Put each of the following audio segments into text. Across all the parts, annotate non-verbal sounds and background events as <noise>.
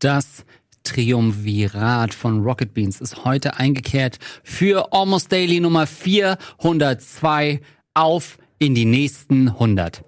Das Triumvirat von Rocket Beans ist heute eingekehrt für Almost Daily Nummer 402 auf in die nächsten 100.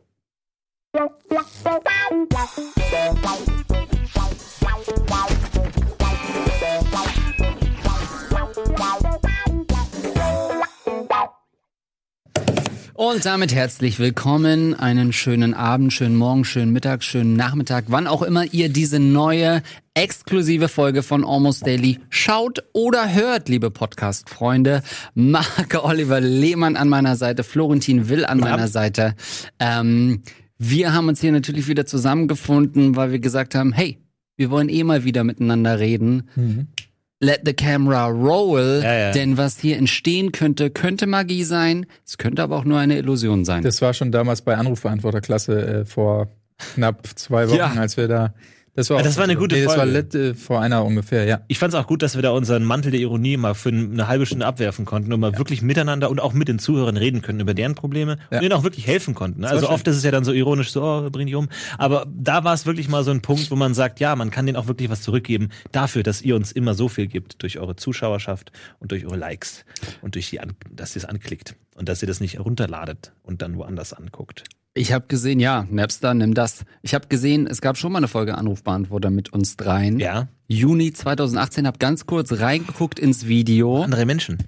Und damit herzlich willkommen. Einen schönen Abend, schönen Morgen, schönen Mittag, schönen Nachmittag, wann auch immer ihr diese neue exklusive Folge von Almost Daily schaut oder hört, liebe Podcast-Freunde. Marke <laughs> Oliver Lehmann an meiner Seite, Florentin Will an meiner Seite. Ähm, wir haben uns hier natürlich wieder zusammengefunden, weil wir gesagt haben, hey, wir wollen eh mal wieder miteinander reden. Mhm let the camera roll, ja, ja. denn was hier entstehen könnte, könnte Magie sein, es könnte aber auch nur eine Illusion sein. Das war schon damals bei Anrufbeantworterklasse äh, vor knapp zwei Wochen, ja. als wir da das war, das war eine gute nee, Folge. Das war let, vor einer ungefähr, ja. Ich fand es auch gut, dass wir da unseren Mantel der Ironie mal für eine halbe Stunde abwerfen konnten und mal ja. wirklich miteinander und auch mit den Zuhörern reden können über deren Probleme ja. und ihnen auch wirklich helfen konnten. Also oft ist es ja dann so ironisch, so, oh, bring dich um. Aber da war es wirklich mal so ein Punkt, wo man sagt, ja, man kann denen auch wirklich was zurückgeben dafür, dass ihr uns immer so viel gibt durch eure Zuschauerschaft und durch eure Likes und durch die, dass ihr es anklickt und dass ihr das nicht herunterladet und dann woanders anguckt. Ich habe gesehen, ja, Napster, nimm das. Ich habe gesehen, es gab schon mal eine Folge Anrufbeantworter mit uns dreien. Ja. Juni 2018, habe ganz kurz reingeguckt ins Video. Andere Menschen.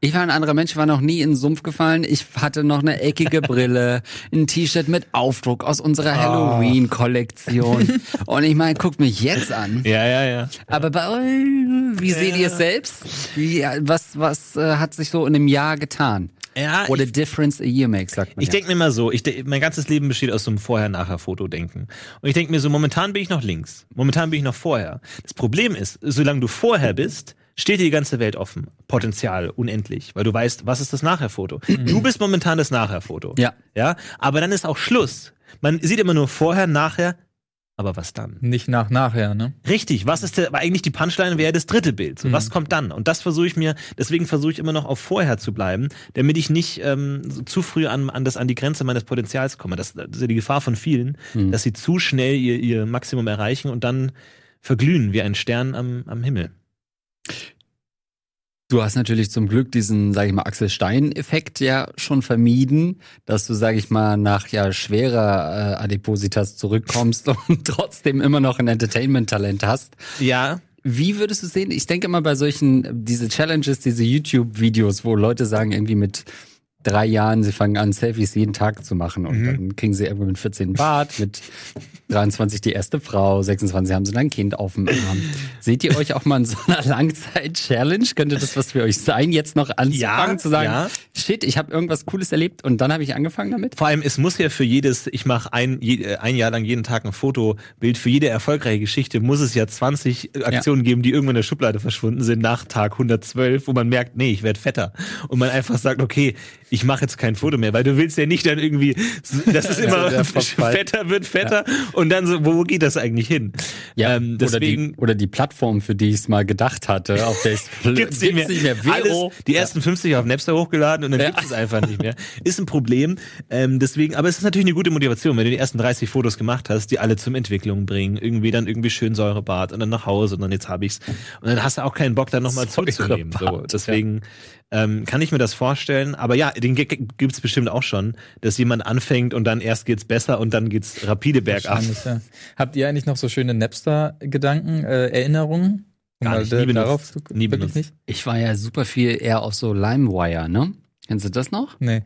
Ich war ein anderer Mensch, war noch nie in den Sumpf gefallen. Ich hatte noch eine eckige Brille, <laughs> ein T-Shirt mit Aufdruck aus unserer oh. Halloween-Kollektion. <laughs> Und ich meine, guckt mich jetzt an. Ja, ja, ja. Aber bei euch, wie ja. seht ihr es selbst? Wie, was was äh, hat sich so in einem Jahr getan? Ja, What a difference a year makes, sagt man. Ich ja. denke mir mal so, ich, mein ganzes Leben besteht aus so einem Vorher-Nachher-Foto-Denken. Und ich denke mir so, momentan bin ich noch links. Momentan bin ich noch vorher. Das Problem ist, solange du vorher bist, steht dir die ganze Welt offen. Potenzial unendlich, weil du weißt, was ist das Nachher-Foto. Mhm. Du bist momentan das Nachher-Foto. Ja. Ja. Aber dann ist auch Schluss. Man sieht immer nur vorher, nachher, aber was dann? Nicht nach nachher, ne? Richtig. Was ist der, eigentlich die Punchline wäre das dritte Bild. So, mhm. Was kommt dann? Und das versuche ich mir, deswegen versuche ich immer noch auf vorher zu bleiben, damit ich nicht ähm, so zu früh an, an, das, an die Grenze meines Potenzials komme. Das, das ist ja die Gefahr von vielen, mhm. dass sie zu schnell ihr, ihr Maximum erreichen und dann verglühen wie ein Stern am, am Himmel. Du hast natürlich zum Glück diesen, sag ich mal, Axel Stein-Effekt ja schon vermieden, dass du, sag ich mal, nach ja schwerer äh, Adipositas zurückkommst <laughs> und trotzdem immer noch ein Entertainment-Talent hast. Ja. Wie würdest du sehen? Ich denke immer bei solchen, diese Challenges, diese YouTube-Videos, wo Leute sagen, irgendwie mit drei Jahren, sie fangen an, Selfies jeden Tag zu machen und mhm. dann kriegen sie irgendwann mit 14 Bart, <laughs> mit 23 die erste Frau, 26 haben sie dann ein Kind auf dem Arm. Seht ihr euch auch mal in so einer <laughs> Langzeit-Challenge? Könnte das was für euch sein, jetzt noch anzufangen, ja, zu sagen, ja. shit, ich habe irgendwas Cooles erlebt und dann habe ich angefangen damit? Vor allem, es muss ja für jedes, ich mache ein, äh, ein Jahr lang jeden Tag ein Fotobild, für jede erfolgreiche Geschichte muss es ja 20 Aktionen ja. geben, die irgendwann in der Schublade verschwunden sind, nach Tag 112, wo man merkt, nee, ich werde fetter. Und man einfach sagt, okay, ich mache jetzt kein Foto mehr, weil du willst ja nicht dann irgendwie, dass es immer ja, <laughs> fetter wird, fetter ja. und dann so, wo geht das eigentlich hin? Ja, ähm, deswegen, oder, die, oder die Plattform, für die ich es mal gedacht hatte, auf der es <laughs> gibt's nicht mehr. Nicht mehr. Alles, die ersten 50 auf Napster hochgeladen und dann ja. gibt es einfach nicht mehr. Ist ein Problem. Ähm, deswegen, aber es ist natürlich eine gute Motivation, wenn du die ersten 30 Fotos gemacht hast, die alle zum Entwicklung bringen, irgendwie dann irgendwie schön Säurebad und dann nach Hause und dann jetzt habe ich's und dann hast du auch keinen Bock, dann nochmal zuzunehmen. So, deswegen ähm, kann ich mir das vorstellen. Aber ja, den Gag gibt's bestimmt auch schon, dass jemand anfängt und dann erst geht's besser und dann geht's rapide bergab. Ja. Habt ihr eigentlich noch so schöne Napster-Gedanken, äh, Erinnerungen? Gar nicht, nie darauf benutzt. nie benutzt. Nicht? Ich war ja super viel eher auf so LimeWire, ne? Kennst du das noch? Nee.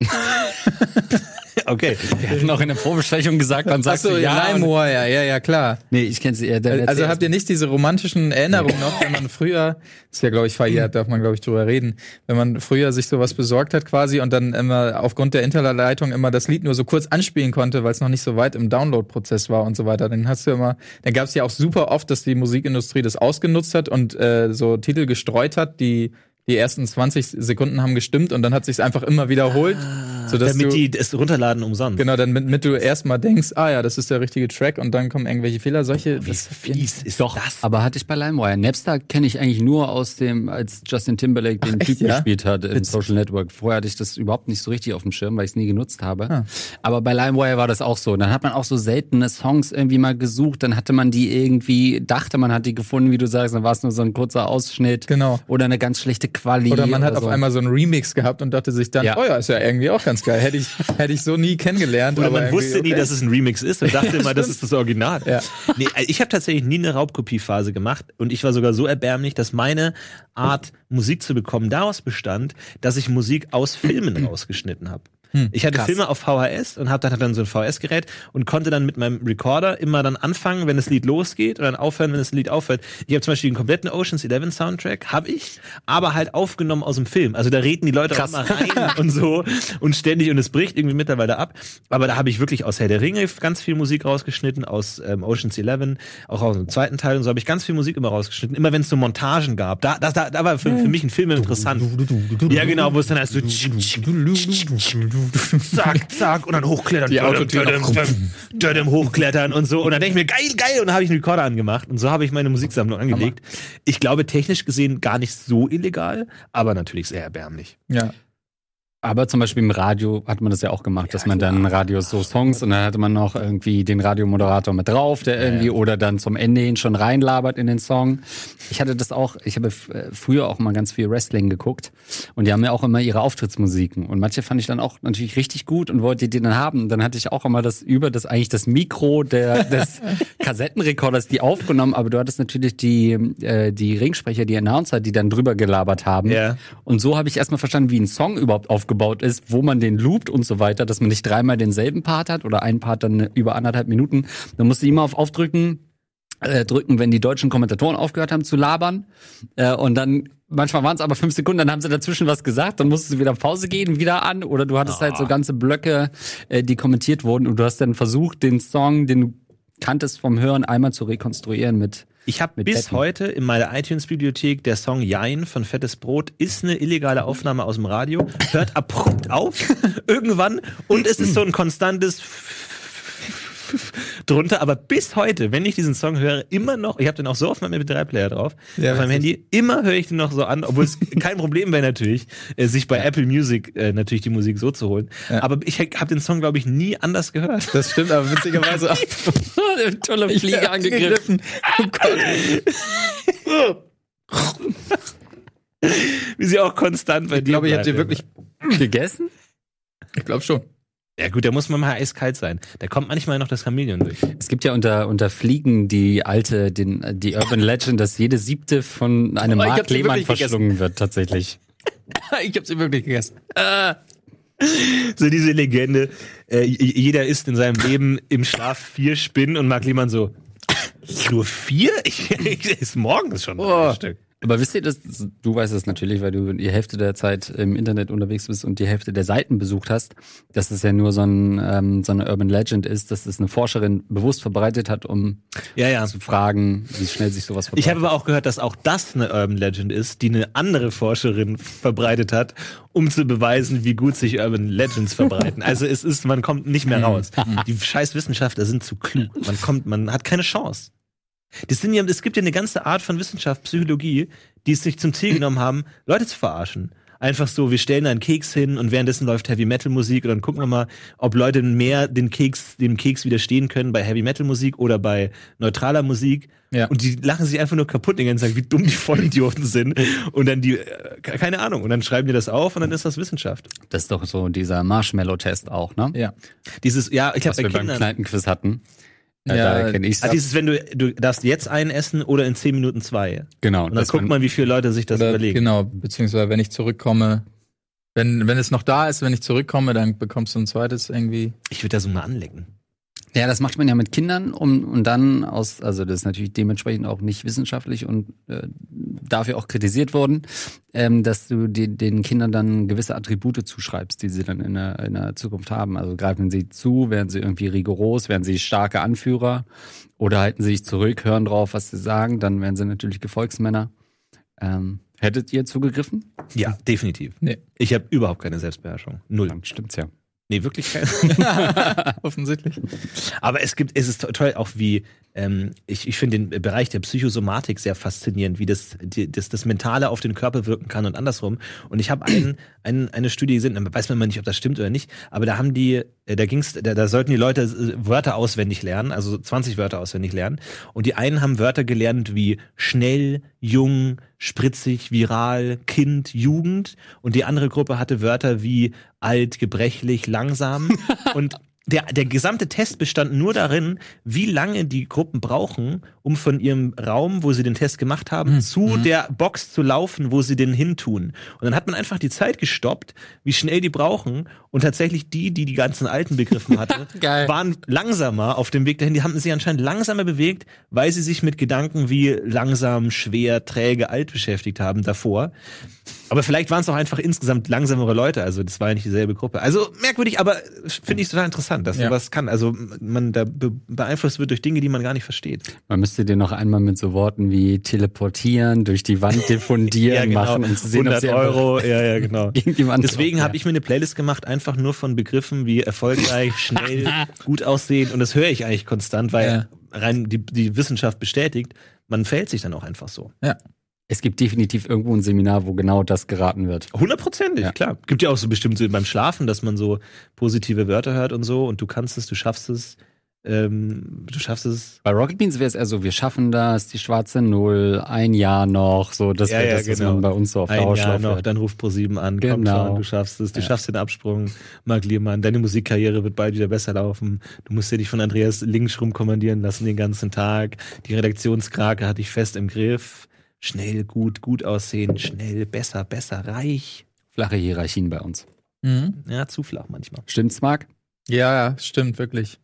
<laughs> Okay. Wir hatten auch in der Vorbesprechung gesagt, man sagt so, ja. LimeWire, ja, ja, klar. Nee, ich kenne sie eher. Also habt ihr nicht diese romantischen Erinnerungen noch, wenn man früher, ist ja glaube ich verjährt, darf man glaube ich drüber reden, wenn man früher sich sowas besorgt hat quasi und dann immer aufgrund der Interleitung immer das Lied nur so kurz anspielen konnte, weil es noch nicht so weit im Download-Prozess war und so weiter. Dann hast du immer, dann gab es ja auch super oft, dass die Musikindustrie das ausgenutzt hat und äh, so Titel gestreut hat, die die ersten 20 Sekunden haben gestimmt und dann hat sich einfach immer wiederholt. Ah, sodass damit du, die es runterladen umsonst. Genau, damit, damit du erstmal denkst, ah ja, das ist der richtige Track und dann kommen irgendwelche Fehler. Solche, Wie das, fies ist Doch, das? aber hatte ich bei LimeWire. Napster kenne ich eigentlich nur aus dem, als Justin Timberlake den Ach, echt, Typ ja? gespielt hat im Social Network. Vorher hatte ich das überhaupt nicht so richtig auf dem Schirm, weil ich es nie genutzt habe. Ah. Aber bei LimeWire war das auch so. Dann hat man auch so seltene Songs irgendwie mal gesucht, dann hatte man die irgendwie, dachte man hat die gefunden, wie du sagst, dann war es nur so ein kurzer Ausschnitt. Genau. Oder eine ganz schlechte Quali. Oder man hat auf so. einmal so einen Remix gehabt und dachte sich dann, Ja. oh ja, ist ja irgendwie auch ganz geil. Hätte ich, hätte ich so nie kennengelernt. Oder aber man wusste nie, okay. dass es ein Remix ist und dachte <laughs> immer, das ist das Original. Ja. Nee, also ich habe tatsächlich nie eine Raubkopiephase gemacht und ich war sogar so erbärmlich, dass meine Art, Musik zu bekommen, daraus bestand, dass ich Musik aus Filmen rausgeschnitten habe. Ich hatte Filme auf VHS und hab dann, dann so ein VHS-Gerät und konnte dann mit meinem Recorder immer dann anfangen, wenn das Lied losgeht und dann aufhören, wenn das Lied aufhört. Ich habe zum Beispiel den kompletten Ocean's Eleven Soundtrack, habe ich, aber halt aufgenommen aus dem Film. Also da reden die Leute auch immer rein <laughs> und so und ständig und es bricht irgendwie mittlerweile ab. Aber da habe ich wirklich aus Herr der Ringe ganz viel Musik rausgeschnitten, aus ähm, Ocean's Eleven, auch aus dem zweiten Teil und so habe ich ganz viel Musik immer rausgeschnitten. Immer wenn es so Montagen gab, da, da, da, da war für, für mich ein Film interessant. Ja genau, wo es dann halt so zack, zack und dann hochklettern, Die dödem, Autotür dödem, noch. dödem, dödem, hochklettern und so. Und dann denke ich mir, geil, geil, und dann habe ich einen Recorder angemacht und so habe ich meine Musiksammlung angelegt. Ich glaube, technisch gesehen gar nicht so illegal, aber natürlich sehr erbärmlich. Ja. Aber zum Beispiel im Radio hat man das ja auch gemacht, dass man dann im Radio so Songs und dann hatte man noch irgendwie den Radiomoderator mit drauf, der irgendwie oder dann zum Ende hin schon reinlabert in den Song. Ich hatte das auch, ich habe äh, früher auch mal ganz viel Wrestling geguckt und die haben ja auch immer ihre Auftrittsmusiken und manche fand ich dann auch natürlich richtig gut und wollte die dann haben. Und dann hatte ich auch immer das über das eigentlich das Mikro der, <laughs> des Kassettenrekorders die aufgenommen, aber du hattest natürlich die äh, die Ringsprecher, die Announcer, die dann drüber gelabert haben. Ja. Und so habe ich erstmal verstanden, wie ein Song überhaupt aufgebaut ist, wo man den loopt und so weiter, dass man nicht dreimal denselben Part hat oder einen Part dann über anderthalb Minuten. Dann musst du immer auf Aufdrücken äh, drücken, wenn die deutschen Kommentatoren aufgehört haben zu labern. Äh, und dann, manchmal waren es aber fünf Sekunden, dann haben sie dazwischen was gesagt, dann musstest du wieder Pause gehen, wieder an. Oder du hattest halt so ganze Blöcke, äh, die kommentiert wurden und du hast dann versucht, den Song, den du kanntest vom Hören, einmal zu rekonstruieren mit Ich habe bis Betten. heute in meiner iTunes-Bibliothek der Song Jein von Fettes Brot ist eine illegale Aufnahme aus dem Radio, hört abrupt auf <laughs> irgendwann und es ist so ein konstantes <laughs> drunter, aber bis heute, wenn ich diesen Song höre, immer noch, ich habe den auch so auf meinem MP3-Player drauf, Ja, auf meinem. Handy, immer höre ich den noch so an, obwohl es <laughs> kein Problem wäre natürlich, äh, sich bei Apple Music äh, natürlich die Musik so zu holen. Aber ich habe den Song, glaube ich, nie anders gehört. Das stimmt, aber witzigerweise <laughs> auch. tolle Fliege angegriffen. Oh Gott. Wie sie auch konstant bei Ich glaube, ich habe dir wirklich. Gegessen? Ich glaube schon. Ja gut, da muss man mal eiskalt sein. Da kommt manchmal noch das Chamäleon durch. Es gibt ja unter, unter Fliegen die alte, den, die Urban Legend, dass jede siebte von einem Oh, Mark Lehmann wirklich gegessen. verschlungen wird, tatsächlich. <laughs> Ich habe sie wirklich gegessen. So diese Legende, äh, jeder isst in seinem Leben im Schlaf vier Spinnen und Marc Lehmann so, <laughs> nur vier? Ich, <laughs> ich esse morgens schon Oh. Stück. Aber wisst ihr das? Du weißt es natürlich, weil du die Hälfte der Zeit im Internet unterwegs bist und die Hälfte der Seiten besucht hast, dass es ja nur so, ein, ähm, so eine Urban Legend ist, dass es eine Forscherin bewusst verbreitet hat, um Ja, ja. zu fragen, wie schnell sich sowas verbreitet. Ich habe aber auch gehört, dass auch das eine Urban Legend ist, die eine andere Forscherin verbreitet hat, um zu beweisen, wie gut sich Urban Legends verbreiten. Also es ist, man kommt nicht mehr raus. <laughs> Die scheiß Wissenschaftler sind zu klug. Man kommt, man hat keine Chance. Das sind ja, es gibt ja eine ganze Art von Wissenschaft, Psychologie, die es sich zum Ziel genommen haben, Leute zu verarschen. Einfach so, wir stellen da einen Keks hin und währenddessen läuft Heavy Metal Musik und dann gucken wir mal, ob Leute mehr den Keks, dem Keks widerstehen können bei Heavy Metal Musik oder bei neutraler Musik. Ja. Und die lachen sich einfach nur kaputt den ganzen Tag, wie dumm die Vollidioten sind. Und dann die, äh, keine Ahnung, und dann schreiben die das auf und dann ist das Wissenschaft. das ist doch so dieser Marshmallow-Test auch, ne? Ja. Dieses, ja, ich glaube wir bei beim Kindern. Kneipenquiz hatten. Ja, Ja, kenne ich Ah, dieses, wenn du, du darfst jetzt einen essen oder in zehn Minuten zwei. Genau. Und dann guckt man, wie viele Leute sich das Oder, überlegen. Genau, beziehungsweise wenn ich zurückkomme, wenn, wenn es noch da ist, wenn ich zurückkomme, dann bekommst du ein zweites irgendwie. Ich würde da so mal anlecken. Ja, das macht man ja mit Kindern um, und dann aus, also das ist natürlich dementsprechend auch nicht wissenschaftlich und äh, dafür auch kritisiert worden, ähm, dass du die, den Kindern dann gewisse Attribute zuschreibst, die sie dann in der, in der Zukunft haben. Also greifen sie zu, werden sie irgendwie rigoros, werden sie starke Anführer oder halten sie sich zurück, hören drauf, was sie sagen, dann werden sie natürlich Gefolgsmänner. Ähm, Hättet ihr zugegriffen? Ja, definitiv. Nee. Ich habe überhaupt keine Selbstbeherrschung. Null. Dann stimmt's ja. Nee, wirklich keine. <laughs> Offensichtlich. Aber es gibt, es ist to- toll auch wie, ähm, ich, ich finde den Bereich der Psychosomatik sehr faszinierend, wie das, die, das, das Mentale auf den Körper wirken kann und andersrum. Und ich habe einen, <clears throat> einen, eine Studie gesehen, da weiß man mal nicht, ob das stimmt oder nicht, aber da haben die, äh, da ging's, da, da sollten die Leute äh, Wörter auswendig lernen, also 20 Wörter auswendig lernen. Und die einen haben Wörter gelernt wie schnell, jung, spritzig, viral, Kind, Jugend. Und die andere Gruppe hatte Wörter wie alt, gebrechlich, langsam. <laughs> und der, der gesamte Test bestand nur darin, wie lange die Gruppen brauchen, um von ihrem Raum, wo sie den Test gemacht haben, zu der Box zu laufen, wo sie den hintun. Und dann hat man einfach die Zeit gestoppt, wie schnell die brauchen. Und tatsächlich die, die die ganzen alten begriffen hatten, <laughs> waren langsamer auf dem Weg dahin. Die haben sich anscheinend langsamer bewegt, weil sie sich mit Gedanken wie langsam, schwer, träge, alt beschäftigt haben davor. Aber vielleicht waren es auch einfach insgesamt langsamere Leute. Also das war ja nicht dieselbe Gruppe. Also merkwürdig, aber finde ich total interessant, dass Ja. sowas kann. Also man da be beeinflusst wird durch Dinge, die man gar nicht versteht. Man müsste dir noch einmal mit so Worten wie teleportieren, durch die Wand <laughs> diffundieren machen und zu sehen, ob 100 sie einfach Euro, ja, ja, genau. <laughs> gegen die Wand Deswegen habe ich mir eine Playlist gemacht, einfach nur von Begriffen wie erfolgreich, schnell, <laughs> gut aussehen. Und das höre ich eigentlich konstant, weil Ja. rein die, die Wissenschaft bestätigt, man fällt sich dann auch einfach so. Es gibt definitiv irgendwo ein Seminar, wo genau das geraten wird. Hundertprozentig, Ja. klar. Gibt ja auch so bestimmt so beim Schlafen, dass man so positive Wörter hört und so und du kannst es, du schaffst es, ähm, du schaffst es. Bei Rocket Beans wäre es eher so, wir schaffen das, die schwarze Null, ein Jahr noch, so, das Ja, wäre ja, das, was genau. man bei uns so auf Ein Jahr noch, hört. dann ruft Pro7 an, komm Genau. schon, du schaffst es, du Ja. schaffst den Absprung, Marc Liermann, deine Musikkarriere wird bald wieder besser laufen, du musst dir nicht von Andreas Links rumkommandieren lassen den ganzen Tag, die Redaktionskrake hat dich fest im Griff, schnell, gut, gut aussehen, schnell, besser, besser, reich. Flache Hierarchien bei uns. Mhm. Ja, zu flach manchmal. Stimmt's, Marc? Ja, ja, stimmt, wirklich.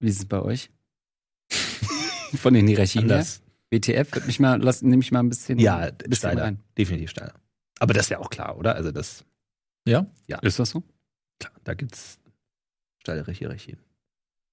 Wie ist es bei euch? <laughs> Von den Hierarchien her? Anders. WTF, wird mich mal, lass, nehme ich mal ein bisschen, Ja, ein bisschen steiler. rein. Definitiv steiler. Aber das ist ja auch klar, oder? Also das, Ja? Ist das so? klar, da gibt's steilere Hierarchien.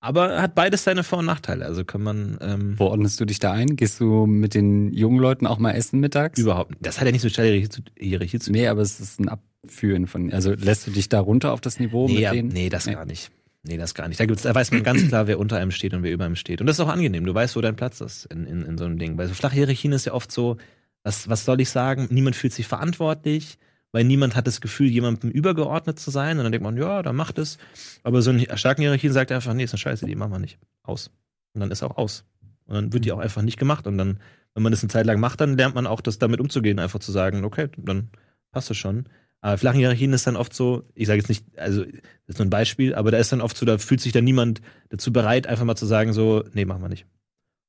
Aber hat beides seine Vor- und Nachteile. Also kann man ähm, Wo ordnest du dich da ein? Gehst du mit den jungen Leuten auch mal essen mittags? überhaupt. Das hat ja nicht so steile Hierarchie zu, Hierarchie zu Nee, aber es ist ein Abführen von, also lässt du dich da runter auf das Niveau Nee, mit denen? nee, das Nee. gar nicht. Nee, das gar nicht. Da, gibt's, da weiß man ganz klar, wer unter einem steht und wer über einem steht. Und das ist auch angenehm. Du weißt, wo dein Platz ist in, in, in so einem Ding. Bei so flache Hierarchien ist ja oft so, was, was soll ich sagen? Niemand fühlt sich verantwortlich, weil niemand hat das Gefühl, jemandem übergeordnet zu sein. Und dann denkt man, ja, dann macht es. Aber so eine starken Hierarchien sagt einfach, nee, ist eine Scheiße, die machen wir nicht. Aus. Und dann ist auch aus. Und dann wird die auch einfach nicht gemacht. Und dann, wenn man das eine Zeit lang macht, dann lernt man auch, das damit umzugehen, einfach zu sagen, okay, dann passt es schon. Aber flachen Hierarchien ist dann oft so, ich sage jetzt nicht, also das ist nur ein Beispiel, aber da ist dann oft so, da fühlt sich dann niemand dazu bereit, einfach mal zu sagen, so, nee, machen wir nicht.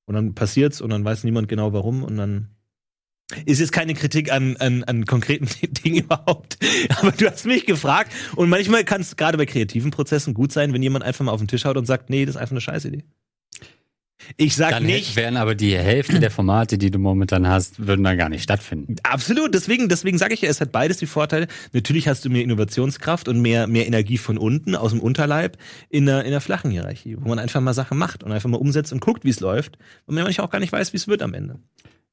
Und dann passiert's und dann weiß niemand genau warum und dann ist jetzt keine Kritik an, an, an konkreten <laughs> Dingen überhaupt. Aber du hast mich gefragt und manchmal kann es gerade bei kreativen Prozessen gut sein, wenn jemand einfach mal auf den Tisch haut und sagt, nee, das ist einfach eine Scheißidee. Ich sag Dann nicht, wären aber die Hälfte der Formate, die du momentan hast, würden dann gar nicht stattfinden. Absolut, deswegen, deswegen sage ich ja, es hat beides die Vorteile. Natürlich hast du mehr Innovationskraft und mehr, mehr Energie von unten, aus dem Unterleib, in der, in der flachen Hierarchie, wo man einfach mal Sachen macht und einfach mal umsetzt und guckt, wie es läuft. Und man manchmal auch gar nicht weiß, wie es wird am Ende.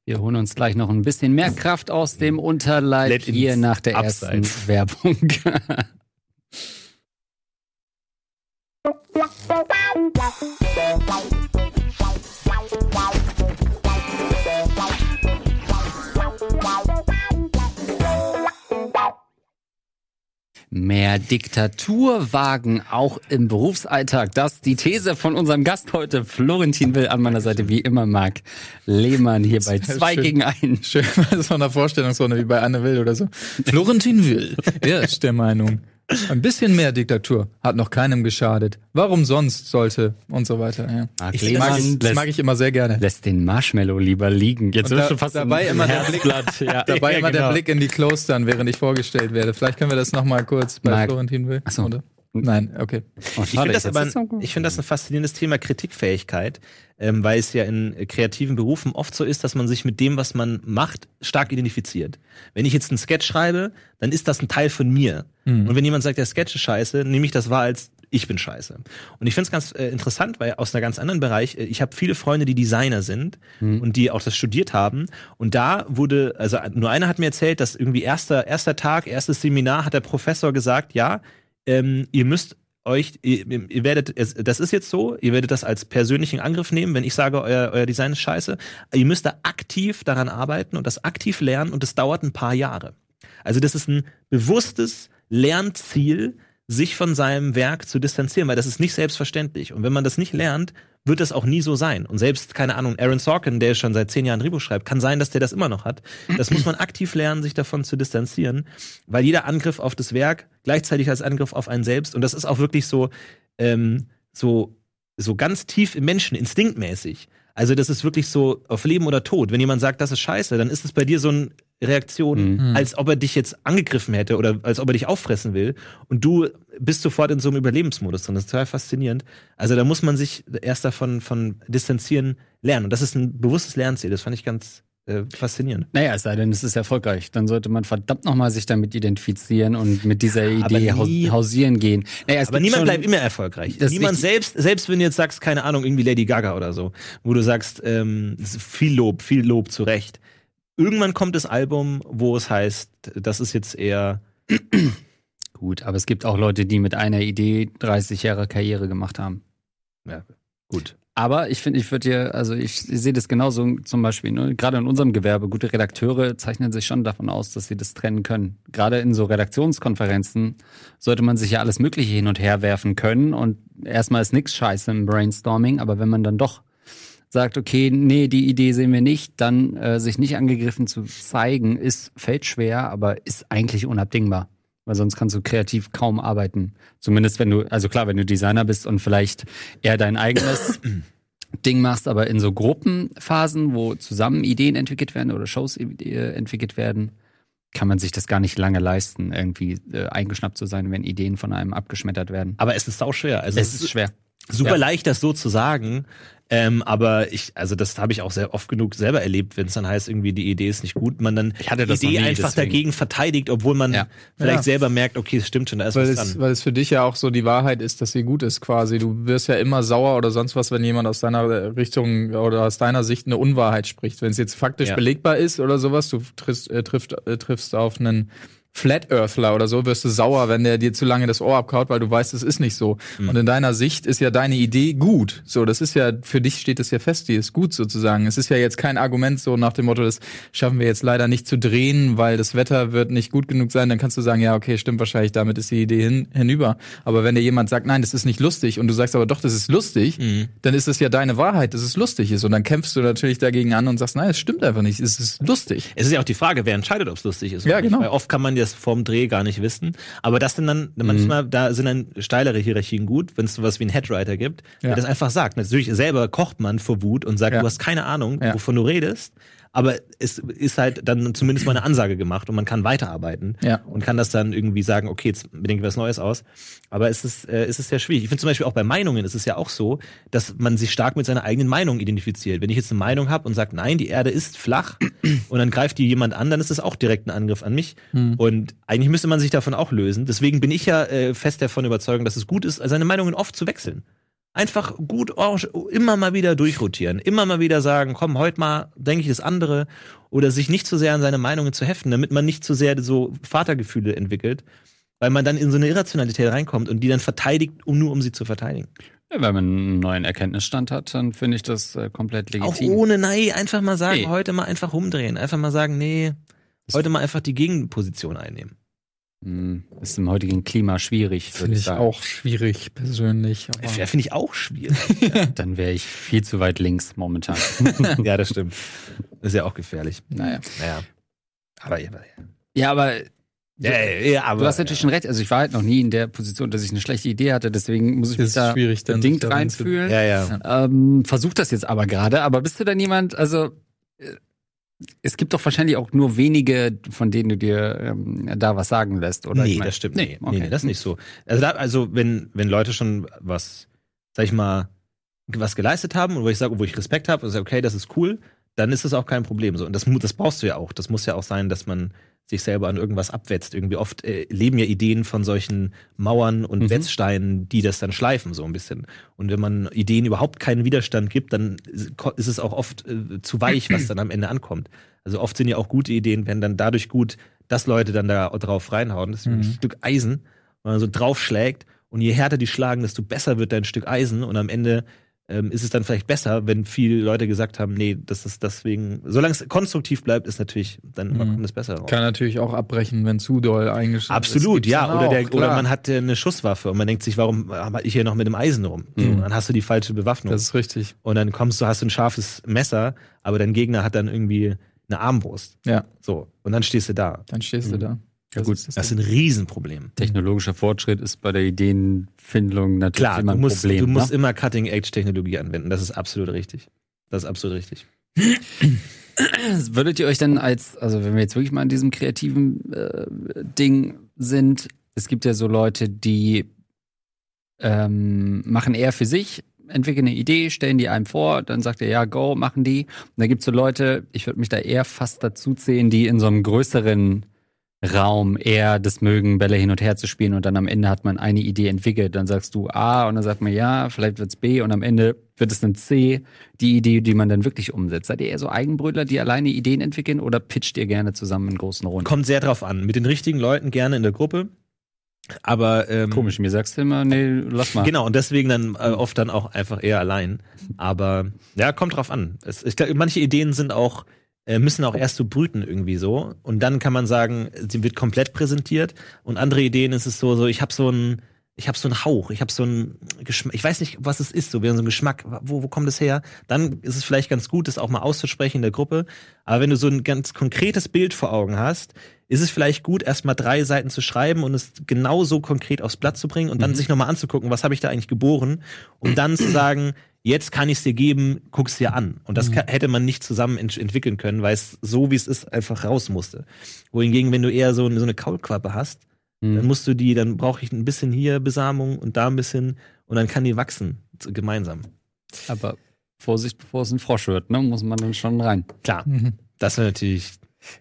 Wir holen uns gleich noch ein bisschen mehr Kraft aus dem Unterleib Let hier nach der ersten Abseits. Werbung. <laughs> Mehr Diktatur wagen, auch im Berufsalltag. Das ist die These von unserem Gast heute, Florentin Will, an meiner Seite wie immer Marc Lehmann hier bei Sehr zwei schön. gegen einen. Schön, <laughs> so eine Vorstellungsrunde wie bei Anne Will oder so. Florentin Will. <laughs> Er ist der Meinung. Ein bisschen mehr Diktatur hat noch keinem geschadet. Warum sonst sollte und so weiter. Ja. Marc Ich Das mag, ich, das lässt, mag ich immer sehr gerne. lässt den Marshmallow lieber liegen. Jetzt wirst da- du fast dabei im immer der Blick-. <laughs> Ja. Dabei Ja, immer genau. der Blick in die Close dann, während ich vorgestellt werde. Vielleicht können wir das noch mal kurz bei Marc. Florentin Will. Ach so. Oder? Nein, okay. Oh, Ich finde das aber, ich finde das ein faszinierendes Thema Kritikfähigkeit, ähm, weil es ja in kreativen Berufen oft so ist, dass man sich mit dem, was man macht, stark identifiziert. Wenn ich jetzt einen Sketch schreibe, dann ist das ein Teil von mir. Mhm. Und wenn jemand sagt, der Sketch ist scheiße, nehme ich das wahr als ich bin scheiße. Und ich finde es ganz äh, interessant, weil aus einem ganz anderen Bereich, äh, ich habe viele Freunde, die Designer sind mhm. und die auch das studiert haben. Und da wurde, also nur einer hat mir erzählt, dass irgendwie erster, erster Tag, erstes Seminar hat der Professor gesagt, ja, ähm, ihr müsst euch, ihr, ihr, werdet, das ist jetzt so, ihr werdet das als persönlichen Angriff nehmen, wenn ich sage, euer, euer Design ist scheiße. Ihr müsst da aktiv daran arbeiten und das aktiv lernen und das dauert ein paar Jahre. Also das ist ein bewusstes Lernziel, sich von seinem Werk zu distanzieren, weil das ist nicht selbstverständlich. Und wenn man das nicht lernt, wird das auch nie so sein. Und selbst, keine Ahnung, Aaron Sorkin, der schon seit zehn Jahren Drehbuch schreibt, kann sein, dass der das immer noch hat. Das muss man aktiv lernen, sich davon zu distanzieren, weil jeder Angriff auf das Werk gleichzeitig als Angriff auf einen selbst, und das ist auch wirklich so, ähm, so, so ganz tief im Menschen, instinktmäßig. Also das ist wirklich so auf Leben oder Tod. Wenn jemand sagt, das ist scheiße, dann ist es bei dir so ein Reaktion, mhm. als ob er dich jetzt angegriffen hätte oder als ob er dich auffressen will. Und du bist sofort in so einem Überlebensmodus drin. Das ist total faszinierend. Also da muss man sich erst davon von distanzieren lernen. Und das ist ein bewusstes Lernziel. Das fand ich ganz äh, faszinierend. Naja, es sei denn, es ist erfolgreich. Dann sollte man verdammt nochmal sich damit identifizieren und mit dieser Idee nie, hausieren gehen. Naja, aber niemand bleibt immer erfolgreich. Niemand selbst, selbst wenn du jetzt sagst, keine Ahnung, irgendwie Lady Gaga oder so, wo du sagst, ähm, viel Lob, viel Lob zu Recht irgendwann kommt das Album, wo es heißt, das ist jetzt eher. <clears throat> Gut, aber es gibt auch Leute, die mit einer Idee 30 Jahre Karriere gemacht haben. Ja, gut. Aber ich finde, ich würde dir, also ich, ich sehe das genauso zum Beispiel, ne? gerade in unserem Gewerbe, gute Redakteure zeichnen sich schon davon aus, dass sie das trennen können. Gerade in so Redaktionskonferenzen sollte man sich ja alles Mögliche hin und her werfen können und erstmal ist nichts scheiße im Brainstorming, aber wenn man dann doch sagt, okay, nee, die Idee sehen wir nicht, dann äh, sich nicht angegriffen zu zeigen, ist, fällt schwer, aber ist eigentlich unabdingbar. Weil sonst kannst du kreativ kaum arbeiten. Zumindest wenn du, also klar, wenn du Designer bist und vielleicht eher dein eigenes <coughs> Ding machst, aber in so Gruppenphasen, wo zusammen Ideen entwickelt werden oder Shows äh, entwickelt werden, kann man sich das gar nicht lange leisten, irgendwie äh, eingeschnappt zu sein, wenn Ideen von einem abgeschmettert werden. Aber es ist auch schwer. Also es, es ist schwer. Super ja. leicht, das so zu sagen. Ähm, aber ich, also das habe ich auch sehr oft genug selber erlebt, wenn es dann heißt, irgendwie die Idee ist nicht gut, man dann ich hatte das die Idee nie, einfach deswegen. dagegen verteidigt, obwohl man ja. vielleicht ja. selber merkt, okay, es stimmt schon, da ist weil was es, dran. Weil es für dich ja auch so die Wahrheit ist, dass sie gut ist quasi. Du wirst ja immer sauer oder sonst was, wenn jemand aus deiner Richtung oder aus deiner Sicht eine Unwahrheit spricht. Wenn es jetzt faktisch ja. belegbar ist oder sowas, du triffst, äh, triffst, äh, triffst auf einen Flat Earthler oder so, wirst du sauer, wenn der dir zu lange das Ohr abkaut, weil du weißt, es ist nicht so. Mhm. Und in deiner Sicht ist ja deine Idee gut. So, das ist ja, für dich steht es ja fest, die ist gut sozusagen. Es ist ja jetzt kein Argument so nach dem Motto, das schaffen wir jetzt leider nicht zu drehen, weil das Wetter wird nicht gut genug sein. Dann kannst du sagen, ja, okay, stimmt wahrscheinlich, damit ist die Idee hin, hinüber. Aber wenn dir jemand sagt, nein, das ist nicht lustig und du sagst aber doch, das ist lustig, mhm. dann ist es ja deine Wahrheit, dass es lustig ist. Und dann kämpfst du natürlich dagegen an und sagst, nein, es stimmt einfach nicht, es ist lustig. Es ist ja auch die Frage, wer entscheidet, ob es lustig ist. Ja, genau. Weil oft kann man das vorm Dreh gar nicht wissen. Aber das sind dann, mhm. manchmal, da sind dann steilere Hierarchien gut, wenn es sowas wie einen Headwriter gibt, ja. der das einfach sagt. Natürlich selber kocht man vor Wut und sagt, ja. du hast keine Ahnung, ja. wovon du redest aber es ist halt dann zumindest mal eine Ansage gemacht und man kann weiterarbeiten ja. und kann das dann irgendwie sagen, okay, jetzt denke ich was Neues aus. Aber es ist, äh, es ist sehr schwierig. Ich finde zum Beispiel auch bei Meinungen ist es ja auch so, dass man sich stark mit seiner eigenen Meinung identifiziert. Wenn ich jetzt eine Meinung habe und sage, nein, die Erde ist flach <clears throat> und dann greift die jemand an, dann ist es auch direkt ein Angriff an mich. Hm. Und eigentlich müsste man sich davon auch lösen. Deswegen bin ich ja äh, fest davon überzeugt, dass es gut ist, seine Meinungen oft zu wechseln einfach gut immer mal wieder durchrotieren, immer mal wieder sagen, komm, heute mal denke ich das andere oder sich nicht zu sehr an seine Meinungen zu heften, damit man nicht zu sehr so Vatergefühle entwickelt, weil man dann in so eine Irrationalität reinkommt und die dann verteidigt, um nur um sie zu verteidigen. Ja, wenn man einen neuen Erkenntnisstand hat, dann finde ich das äh, komplett legitim. Auch ohne Nein, einfach mal sagen, nee. heute mal einfach umdrehen, einfach mal sagen, nee, heute mal einfach die Gegenposition einnehmen. Hm, ist im heutigen Klima schwierig. Finde ich, ich auch schwierig persönlich. Ja, finde ich auch schwierig. <laughs> Dann wäre ich viel zu weit links momentan. <laughs> ja, das stimmt. Das ist ja auch gefährlich. Naja. Naja. Aber ja, ja aber ja, ja, ja, aber, du hast natürlich schon recht. Also ich war halt noch nie in der Position, dass ich eine schlechte Idee hatte. Deswegen muss ich mich da bedingt reinfühlen. Ja, ja. Ähm, versuch das jetzt aber gerade. Aber bist du dann jemand? Also äh, es gibt doch wahrscheinlich auch nur wenige, von denen du dir ähm, da was sagen lässt, oder? Nee, ich mein, das stimmt. Nee, okay. nee, das ist nicht so. Also, da, also wenn, wenn Leute schon was, sag ich mal, was geleistet haben und wo ich sage, wo ich Respekt habe und sage, okay, das ist cool, dann ist das auch kein Problem. So. Und das, das brauchst du ja auch. Das muss ja auch sein, dass man sich selber an irgendwas abwetzt. Irgendwie oft äh, leben ja Ideen von solchen Mauern und mhm. Wetzsteinen, die das dann schleifen, so ein bisschen. Und wenn man Ideen überhaupt keinen Widerstand gibt, dann ist es auch oft äh, zu weich, was dann am Ende ankommt. Also oft sind ja auch gute Ideen, wenn dann dadurch gut, dass Leute dann da drauf reinhauen. Das ist mhm. ein Stück Eisen, wenn man so draufschlägt und je härter die schlagen, desto besser wird dein Stück Eisen und am Ende ähm, ist es dann vielleicht besser, wenn viele Leute gesagt haben, nee, das ist deswegen, solange es konstruktiv bleibt, ist natürlich, dann mhm. kommt es besser raus. Kann natürlich auch abbrechen, wenn zu doll eingeschränkt Absolut, ja. Oder, der, oder man hat eine Schusswaffe und man denkt sich, warum habe ich hier noch mit dem Eisen rum? Mhm. dann hast du die falsche Bewaffnung. Das ist richtig. Und dann kommst du, hast du ein scharfes Messer, aber dein Gegner hat dann irgendwie eine Armbrust. Ja. So. Und dann stehst du da. Dann stehst mhm. du da. Ja das gut, ist das, das ist ein Riesenproblem. Technologischer Fortschritt ist bei der Ideenfindung natürlich Klar, immer ein musst, Problem. Du musst ne? immer Cutting-Edge-Technologie anwenden. Das ist absolut richtig. Das ist absolut richtig. Würdet ihr euch dann als, also wenn wir jetzt wirklich mal in diesem kreativen äh, Ding sind, es gibt ja so Leute, die ähm, machen eher für sich, entwickeln eine Idee, stellen die einem vor, dann sagt er, ja, go, machen die. Und da gibt es so Leute, ich würde mich da eher fast dazu zählen, die in so einem größeren Raum eher das mögen, Bälle hin und her zu spielen und dann am Ende hat man eine Idee entwickelt. Dann sagst du A und dann sagt man ja, vielleicht wird's B und am Ende wird es dann C, die Idee, die man dann wirklich umsetzt. Seid ihr eher so Eigenbrötler, die alleine Ideen entwickeln oder pitcht ihr gerne zusammen in großen Runden? Kommt sehr drauf an. Mit den richtigen Leuten gerne in der Gruppe. Aber ähm, komisch, mir sagst du immer, nee, lass mal. Genau, und deswegen dann äh, oft dann auch einfach eher allein. Aber ja, kommt drauf an. Es, ich glaube, manche Ideen sind auch müssen auch erst so brüten irgendwie so und dann kann man sagen, sie wird komplett präsentiert und andere Ideen ist es so so ich habe so ein ich habe so einen Hauch, ich habe so einen Geschmack, ich weiß nicht, was es ist, so wie so ein Geschmack, wo, wo kommt es her? Dann ist es vielleicht ganz gut, das auch mal auszusprechen in der Gruppe. Aber wenn du so ein ganz konkretes Bild vor Augen hast, ist es vielleicht gut, erstmal drei Seiten zu schreiben und es genau so konkret aufs Blatt zu bringen und dann mhm. sich nochmal anzugucken, was habe ich da eigentlich geboren, um dann zu sagen, jetzt kann ich es dir geben, guck's dir an. Und das mhm. hätte man nicht zusammen ent entwickeln können, weil es so wie es ist einfach raus musste. Wohingegen, wenn du eher so, so eine Kaulquappe hast, mhm. dann musst du die, dann brauche ich ein bisschen hier Besamung und da ein bisschen und dann kann die wachsen gemeinsam. Aber Vorsicht, bevor es ein Frosch wird, ne? Muss man dann schon rein. Klar. Mhm. Das ist natürlich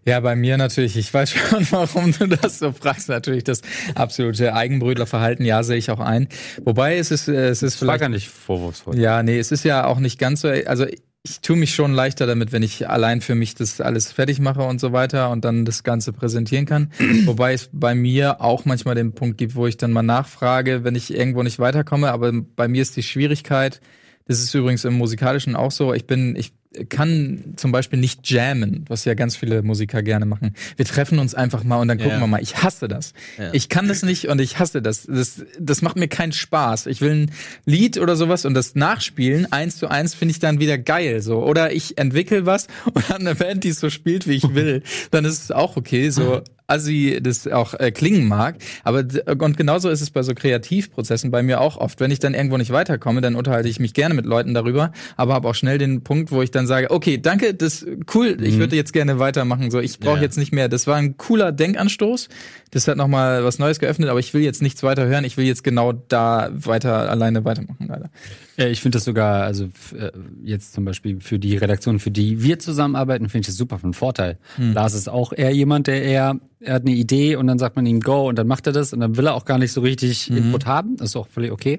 ja, bei mir natürlich. Ich weiß <laughs> schon, warum du das so fragst. Natürlich das absolute Eigenbrötlerverhalten. Ja, sehe ich auch ein. Wobei es ist, äh, es ist vielleicht. War gar nicht vorwurfsvoll. Ja, nee, es ist ja auch nicht ganz so. Also ich tue mich schon leichter damit, wenn ich allein für mich das alles fertig mache und so weiter und dann das Ganze präsentieren kann. <clears throat> Wobei es bei mir auch manchmal den Punkt gibt, wo ich dann mal nachfrage, wenn ich irgendwo nicht weiterkomme. Aber bei mir ist die Schwierigkeit, das ist übrigens im Musikalischen auch so. Ich bin, ich kann zum Beispiel nicht jammen, was ja ganz viele Musiker gerne machen. Wir treffen uns einfach mal und dann gucken ja. wir mal. Ich hasse das. Ja. Ich kann das nicht und ich hasse das. das. Das macht mir keinen Spaß. Ich will ein Lied oder sowas und das nachspielen, eins zu eins, finde ich dann wieder geil. So. Oder ich entwickle was <laughs> und dann eine Band, die es so spielt, wie ich <laughs> will. dann ist es auch okay. So assi das auch äh, klingen mag. Aber und genauso ist es bei so Kreativprozessen bei mir auch oft. Wenn ich dann irgendwo nicht weiterkomme, dann unterhalte ich mich gerne mit Leuten darüber, aber habe auch schnell den Punkt, wo ich dann sage, okay, danke, das cool, ich mhm. würde jetzt gerne weitermachen. So, ich brauche ja. jetzt nicht mehr. Das war ein cooler Denkanstoß. Das hat nochmal was Neues geöffnet, aber ich will jetzt nichts weiter hören. Ich will jetzt genau da weiter alleine weitermachen, leider. Ja, ich finde das sogar, also äh, jetzt zum Beispiel für die Redaktion, für die wir zusammenarbeiten, finde ich das super von Vorteil. Hm. Lars ist auch eher jemand, der eher, er hat eine Idee und dann sagt man ihm Go und dann macht er das und dann will er auch gar nicht so richtig mhm. Input haben. Das ist auch völlig okay.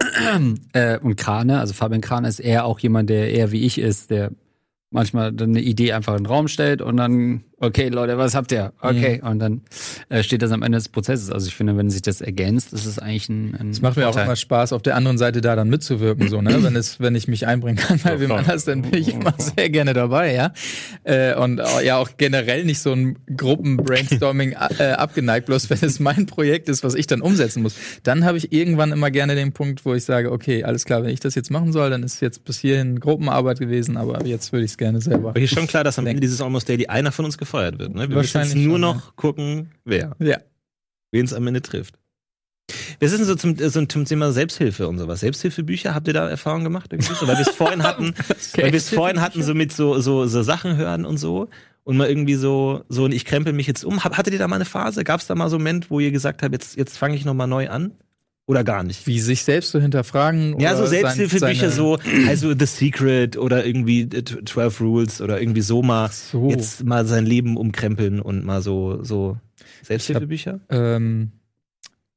<clears throat> äh, und Krane, also Fabian Krane ist eher auch jemand, der eher wie ich ist, der manchmal dann eine Idee einfach in den Raum stellt und dann, okay, Leute, was habt ihr? Okay, mhm. und dann äh, steht das am Ende des Prozesses. Also ich finde, wenn sich das ergänzt, ist es eigentlich ein, ein Es macht mir auch immer Spaß, auf der anderen Seite da dann mitzuwirken, so, ne? <clears throat> wenn es, wenn ich mich einbringen kann bei wem anders, dann bin ich immer sehr gerne dabei, ja. Äh, und ja auch generell nicht so ein Gruppen-Brainstorming <laughs> äh, abgeneigt, bloß wenn es mein Projekt ist, was ich dann umsetzen muss. Dann habe ich irgendwann immer gerne den Punkt, wo ich sage, okay, alles klar, wenn ich das jetzt machen soll, dann ist jetzt bis hierhin Gruppenarbeit gewesen, aber jetzt würde ich es gerne selber. Aber hier ist schon klar, dass am Ende dieses Almost Daily einer von uns gefeuert wird. Ne? Wir müssen jetzt nur schon, noch ja. gucken, wer. Ja. Wen es am Ende trifft. Was ist denn so zum, so zum Thema Selbsthilfe und sowas? Selbsthilfebücher, habt ihr da Erfahrungen gemacht? So, weil wir es vorhin hatten, <laughs> weil wir es vorhin hatten, so mit so, so, so Sachen hören und so. Und mal irgendwie so, so, und ich krempel mich jetzt um. Hattet ihr da mal eine Phase? Gab es da mal so einen Moment, wo ihr gesagt habt, jetzt, jetzt fange ich nochmal neu an? Oder gar nicht? Wie sich selbst zu hinterfragen. Ja, so Selbsthilfebücher, so, also The Secret oder irgendwie äh, 12 Rules oder irgendwie so mal so. jetzt mal sein Leben umkrempeln und mal so, so Selbsthilfebücher? ähm,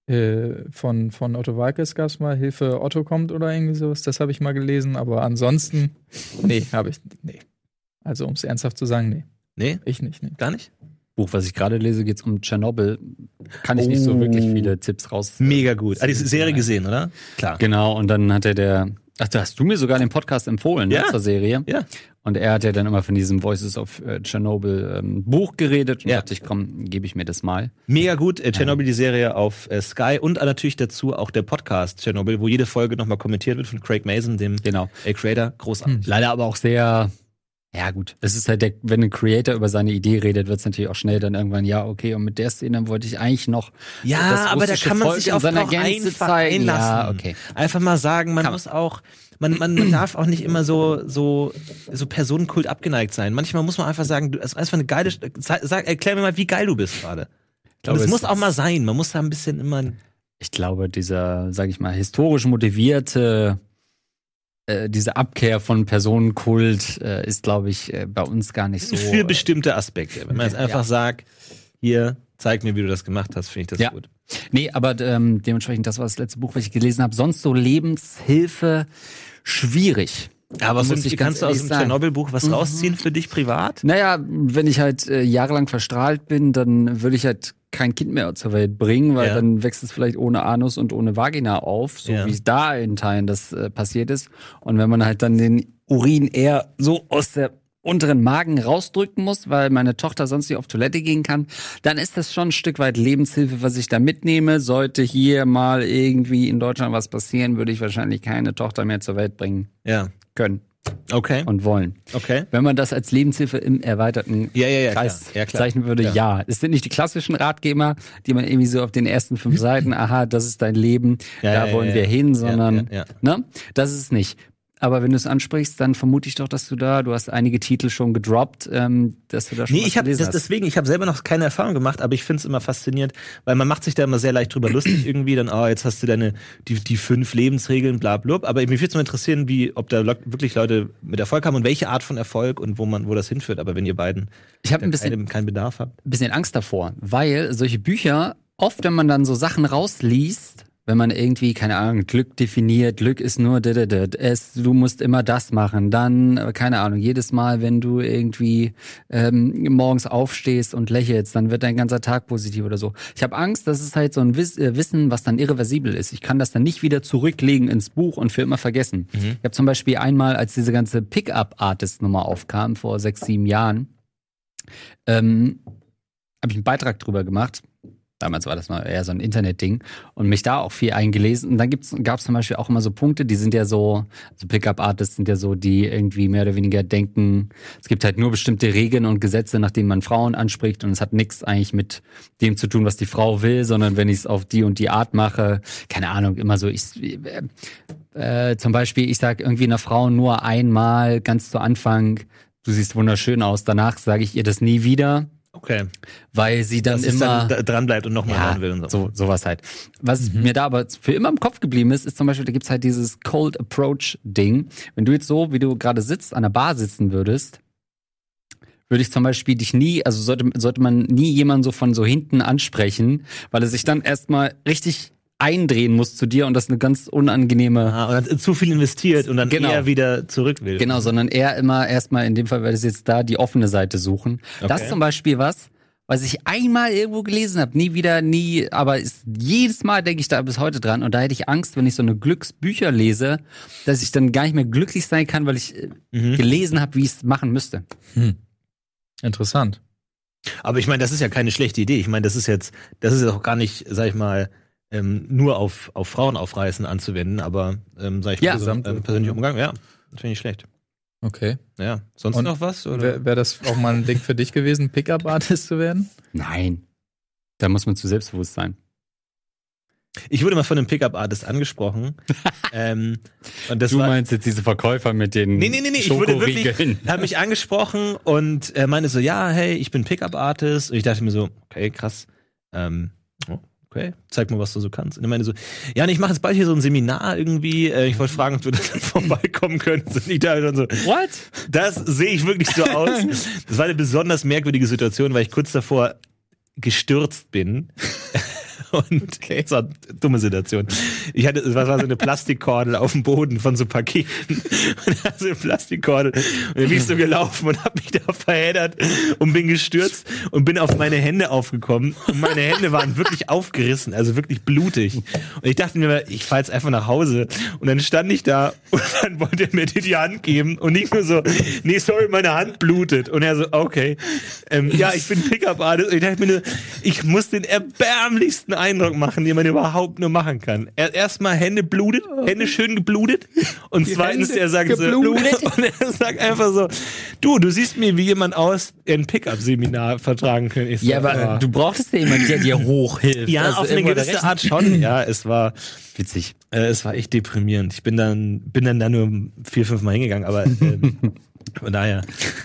äh, von, von Otto Walkes gab es mal Hilfe Otto kommt oder irgendwie sowas. Das habe ich mal gelesen, aber ansonsten, nee, habe ich, nee. Also um es ernsthaft zu sagen, nee, Nee, ich nicht, nee. gar nicht? Buch, was ich gerade lese, geht es um Tschernobyl. Kann ich nicht so Oh. wirklich viele Tipps raus. Mega gut. Ah, die Serie gesehen, oder? Klar. Genau, und dann hat er der. Ach, da hast du mir sogar den Podcast empfohlen, Ja. ne, zur Serie. Ja. Und er hat ja dann immer von diesem Voices of äh, Chernobyl ähm, Buch geredet und Ja. dachte ich, komm, gebe ich mir das mal. Mega gut. Äh, Chernobyl, die Serie auf äh, Sky und natürlich dazu auch der Podcast Chernobyl, wo jede Folge nochmal kommentiert wird von Craig Mason, dem Genau. Creator. Großartig. Leider aber auch sehr. Ja, gut. Es ist halt der, wenn ein Creator über seine Idee redet, wird es natürlich auch schnell dann irgendwann, ja, okay, und mit der Szene wollte ich eigentlich noch. Ja, aber da kann man Volk sich auf seiner auch Gänze einfach zeigen. einlassen. Ja, okay. Einfach mal sagen, man Kann muss auch, man, man, man darf auch nicht immer so, so, so Personenkult abgeneigt sein. Manchmal muss man einfach sagen, du, es ist einfach eine geile, sag, erklär mir mal, wie geil du bist gerade. glaube, Und es muss auch mal sein. Man muss da ein bisschen immer. Ich glaube, dieser, sag ich mal, historisch motivierte, äh, diese Abkehr von Personenkult äh, ist, glaube ich, äh, bei uns gar nicht so. für bestimmte Aspekte. Wenn man jetzt einfach ja. sagt, hier, zeig mir, wie du das gemacht hast, finde ich das Ja. gut. Nee, aber ähm, dementsprechend, das war das letzte Buch, was ich gelesen habe. Sonst so Lebenshilfe schwierig. Aber sind, ich kannst du aus dem. Tschernobyl-Buch was rausziehen für dich privat? Naja, wenn ich halt äh, jahrelang verstrahlt bin, dann würde ich halt kein Kind mehr zur Welt bringen, weil Ja. dann wächst es vielleicht ohne Anus und ohne Vagina auf, so Ja. wie es da in Teilen das äh, passiert ist. Und wenn man halt dann den Urin eher so aus der unteren Magen rausdrücken muss, weil meine Tochter sonst nicht auf Toilette gehen kann, dann ist das schon ein Stück weit Lebenshilfe, was ich da mitnehme. Sollte hier mal irgendwie in Deutschland was passieren, würde ich wahrscheinlich keine Tochter mehr zur Welt bringen Ja. können Okay. und wollen. Okay. Wenn man das als Lebenshilfe im erweiterten Ja, ja, ja. Kreis klar. Ja, zeichnen würde, Ja. ja. Es sind nicht die klassischen Ratgeber, die man irgendwie so auf den ersten fünf Seiten, aha, das ist dein Leben, da wollen wir hin, sondern, ne, das ist es nicht. Aber wenn du es ansprichst, dann vermute ich doch, dass du da, du hast einige Titel schon gedroppt, ähm, dass du da schon Nee, was ich das, hast. deswegen, ich habe selber noch keine Erfahrung gemacht, aber ich finde es immer faszinierend, weil man macht sich da immer sehr leicht drüber lustig <clears throat> irgendwie, dann, oh, jetzt hast du deine, die, die fünf Lebensregeln, bla, bla. Aber mich würde es mal interessieren, wie, ob da wirklich Leute mit Erfolg haben und welche Art von Erfolg und wo man, wo das hinführt. Aber wenn ihr beiden ich habe ein bisschen, keine, keinen Bedarf habt. bisschen Angst davor, weil solche Bücher, oft wenn man dann so Sachen rausliest, wenn man irgendwie, keine Ahnung, Glück definiert, Glück ist nur es, du musst immer das machen, dann, äh, keine Ahnung, jedes Mal, wenn du irgendwie ähm, morgens aufstehst und lächelst, dann wird dein ganzer Tag positiv oder so. Ich habe Angst, das ist halt so ein Wiss äh, Wissen, was dann irreversibel ist. Ich kann das dann nicht wieder zurücklegen ins Buch und für immer vergessen. Ich habe zum Beispiel einmal, als diese ganze Pickup-Artist-Nummer aufkam, vor sechs, sieben Jahren, ähm, habe ich einen Beitrag drüber gemacht. Damals war das mal eher so ein Internetding und mich da auch viel eingelesen. Und dann gab es zum Beispiel auch immer so Punkte, die sind ja so, also Pickup-Artists sind ja so, die irgendwie mehr oder weniger denken, es gibt halt nur bestimmte Regeln und Gesetze, nach denen man Frauen anspricht und es hat nichts eigentlich mit dem zu tun, was die Frau will, sondern wenn ich es auf die und die Art mache, keine Ahnung, immer so, ich, äh, äh, zum Beispiel, ich sage irgendwie einer Frau nur einmal ganz zu Anfang, du siehst wunderschön aus, danach sage ich ihr das nie wieder, Okay. weil sie dann Dass immer dann da- dran bleibt und nochmal ja, hören will und so. so sowas halt. Was mir da aber für immer im Kopf geblieben ist, ist zum Beispiel, da gibt's halt dieses Cold Approach Ding. Wenn du jetzt so, wie du gerade sitzt, an der Bar sitzen würdest, würde ich zum Beispiel dich nie, also sollte, sollte man nie jemanden so von so hinten ansprechen, weil er sich dann erstmal richtig eindrehen muss zu dir und das eine ganz unangenehme Ah, und dann zu viel investiert und dann Genau. eher wieder zurück will. Genau, sondern eher immer erstmal, in dem Fall wäre das jetzt da, die offene Seite suchen. Das ist zum Beispiel was, was ich einmal irgendwo gelesen habe, nie wieder, nie, aber ist, jedes Mal denke ich da bis heute dran und da hätte ich Angst, wenn ich so eine Glücksbücher lese, dass ich dann gar nicht mehr glücklich sein kann, weil ich äh, Mhm. gelesen habe, wie ich es machen müsste. Interessant. Aber ich meine, das ist ja keine schlechte Idee. Ich meine, das ist jetzt, das ist ja auch gar nicht, sag ich mal, ähm, nur auf, auf Frauen aufreißen anzuwenden, aber ähm, sag ich Ja. mal, so, ähm, persönlicher Umgang, ja, das finde ich schlecht. Okay. Ja. Sonst Und noch was? Oder? Wäre wär das auch mal ein Ding für dich gewesen, Pickup-Artist zu werden? Nein. Da muss man zu selbstbewusst sein. Ich wurde mal von einem Pickup-Artist angesprochen. <laughs> ähm, und das du war, meinst jetzt diese Verkäufer mit den Nee, nee, nee, nee, ich wurde wirklich, <laughs> hat mich angesprochen und er meinte so, ja, hey, ich bin Pickup-Artist. Und ich dachte mir so, okay, krass. Ähm, oh, okay, zeig mal, was du so kannst. Und er meinte so, ja, und ich mache jetzt bald hier so ein Seminar irgendwie. Äh, ich wollte fragen, ob du da <laughs> vorbeikommen könntest. Und ich da dann so, What? das sehe ich wirklich so aus. Das war eine besonders merkwürdige Situation, weil ich kurz davor gestürzt bin. Und okay. das war eine dumme Situation. Ich hatte, es war so eine Plastikkordel auf dem Boden von so Paketen. Und da so eine Plastikkordel. Und dann bin ich so gelaufen und habe mich da verheddert und bin gestürzt und bin auf meine Hände aufgekommen. Und meine Hände waren wirklich aufgerissen, also wirklich blutig. Und ich dachte mir, ich fahre jetzt einfach nach Hause. Und dann stand ich da und dann wollte er mir die, die Hand geben und nicht nur so, nee, sorry, meine Hand blutet. Und er so, okay. Ähm, ja, ich bin Pickup-Artist. Und ich dachte mir nur, ich muss den erbärmlichsten Eindruck machen, den man überhaupt nur machen kann. Er erstmal Hände blutet, Hände schön geblutet und Die zweitens Hände er sagt geblutet. so und er sagt einfach so, du, du siehst mir wie jemand aus, der ein Pickup-Seminar vertragen könnte. Ja, aber ja. du brauchtest ja jemanden, der dir hochhilft. Ja, also auf eine gewisse Art schon. Ja, es war witzig. Äh, es war echt deprimierend. Ich bin dann bin dann da nur vier, fünf Mal hingegangen, aber ähm, <laughs> von daher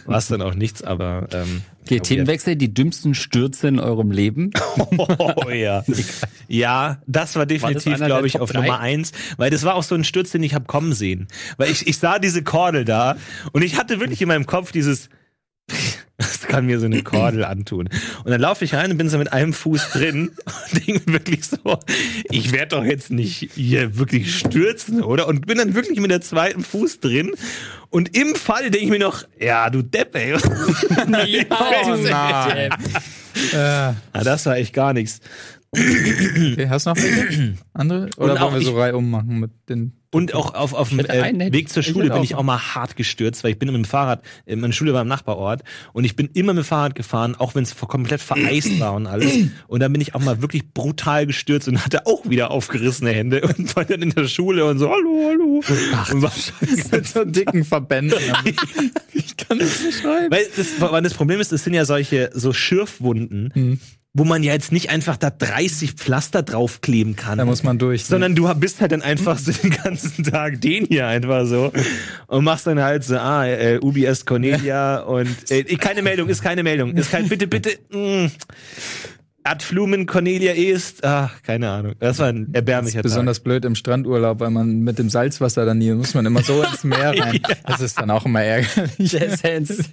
war es dann auch nichts, aber ähm, Okay, Themenwechsel, die dümmsten Stürze in eurem Leben. Oh ja. <laughs> ja, das war definitiv, glaube ich, auf 3? Nummer eins, weil das war auch so ein Sturz, den ich hab kommen sehen. Weil ich, ich sah diese Kordel da und ich hatte wirklich in meinem Kopf dieses <laughs> das kann mir so eine Kordel antun. Und dann laufe ich rein und bin so mit einem Fuß drin und denke wirklich so, ich werde doch jetzt nicht hier wirklich stürzen, oder? Und bin dann wirklich mit der zweiten Fuß drin. Und im Fall denke ich mir noch, ja, du Depp, ey. <laughs> ja, oh nein. ja, das war echt gar nichts. Okay, hast du noch welche? andere? Oder wollen wir so Reihe ummachen mit den und auch auf, auf dem äh, Weg zur Schule bin ich auch mal hart gestürzt, weil ich bin mit dem Fahrrad, äh, meine Schule war im Nachbarort und ich bin immer mit dem Fahrrad gefahren, auch wenn es komplett vereist war und alles. Und dann bin ich auch mal wirklich brutal gestürzt und hatte auch wieder aufgerissene Hände <laughs> und war dann in der Schule und so, hallo, hallo. Ach, und war <laughs> mit so dicken Verbänden. <laughs> ich kann das nicht schreiben. Weil das, das Problem ist, es sind ja solche so Schürfwunden. Hm wo man ja jetzt nicht einfach da 30 Pflaster draufkleben kann. Da muss man durch. Ne? Sondern du bist halt dann einfach so den ganzen Tag den hier einfach so und machst dann halt so, ah, äh, UBS Cornelia <laughs> und äh, keine Meldung, ist keine Meldung, ist kein, bitte, bitte. Mm. Ad Flumen Cornelia ist, ach, keine Ahnung. Das war ein erbärmlicher das ist Besonders Tag. blöd im Strandurlaub, weil man mit dem Salzwasser dann hier muss man immer so ins Meer <laughs> rein. ja. Das ist dann auch immer ärgerlich. Essenz.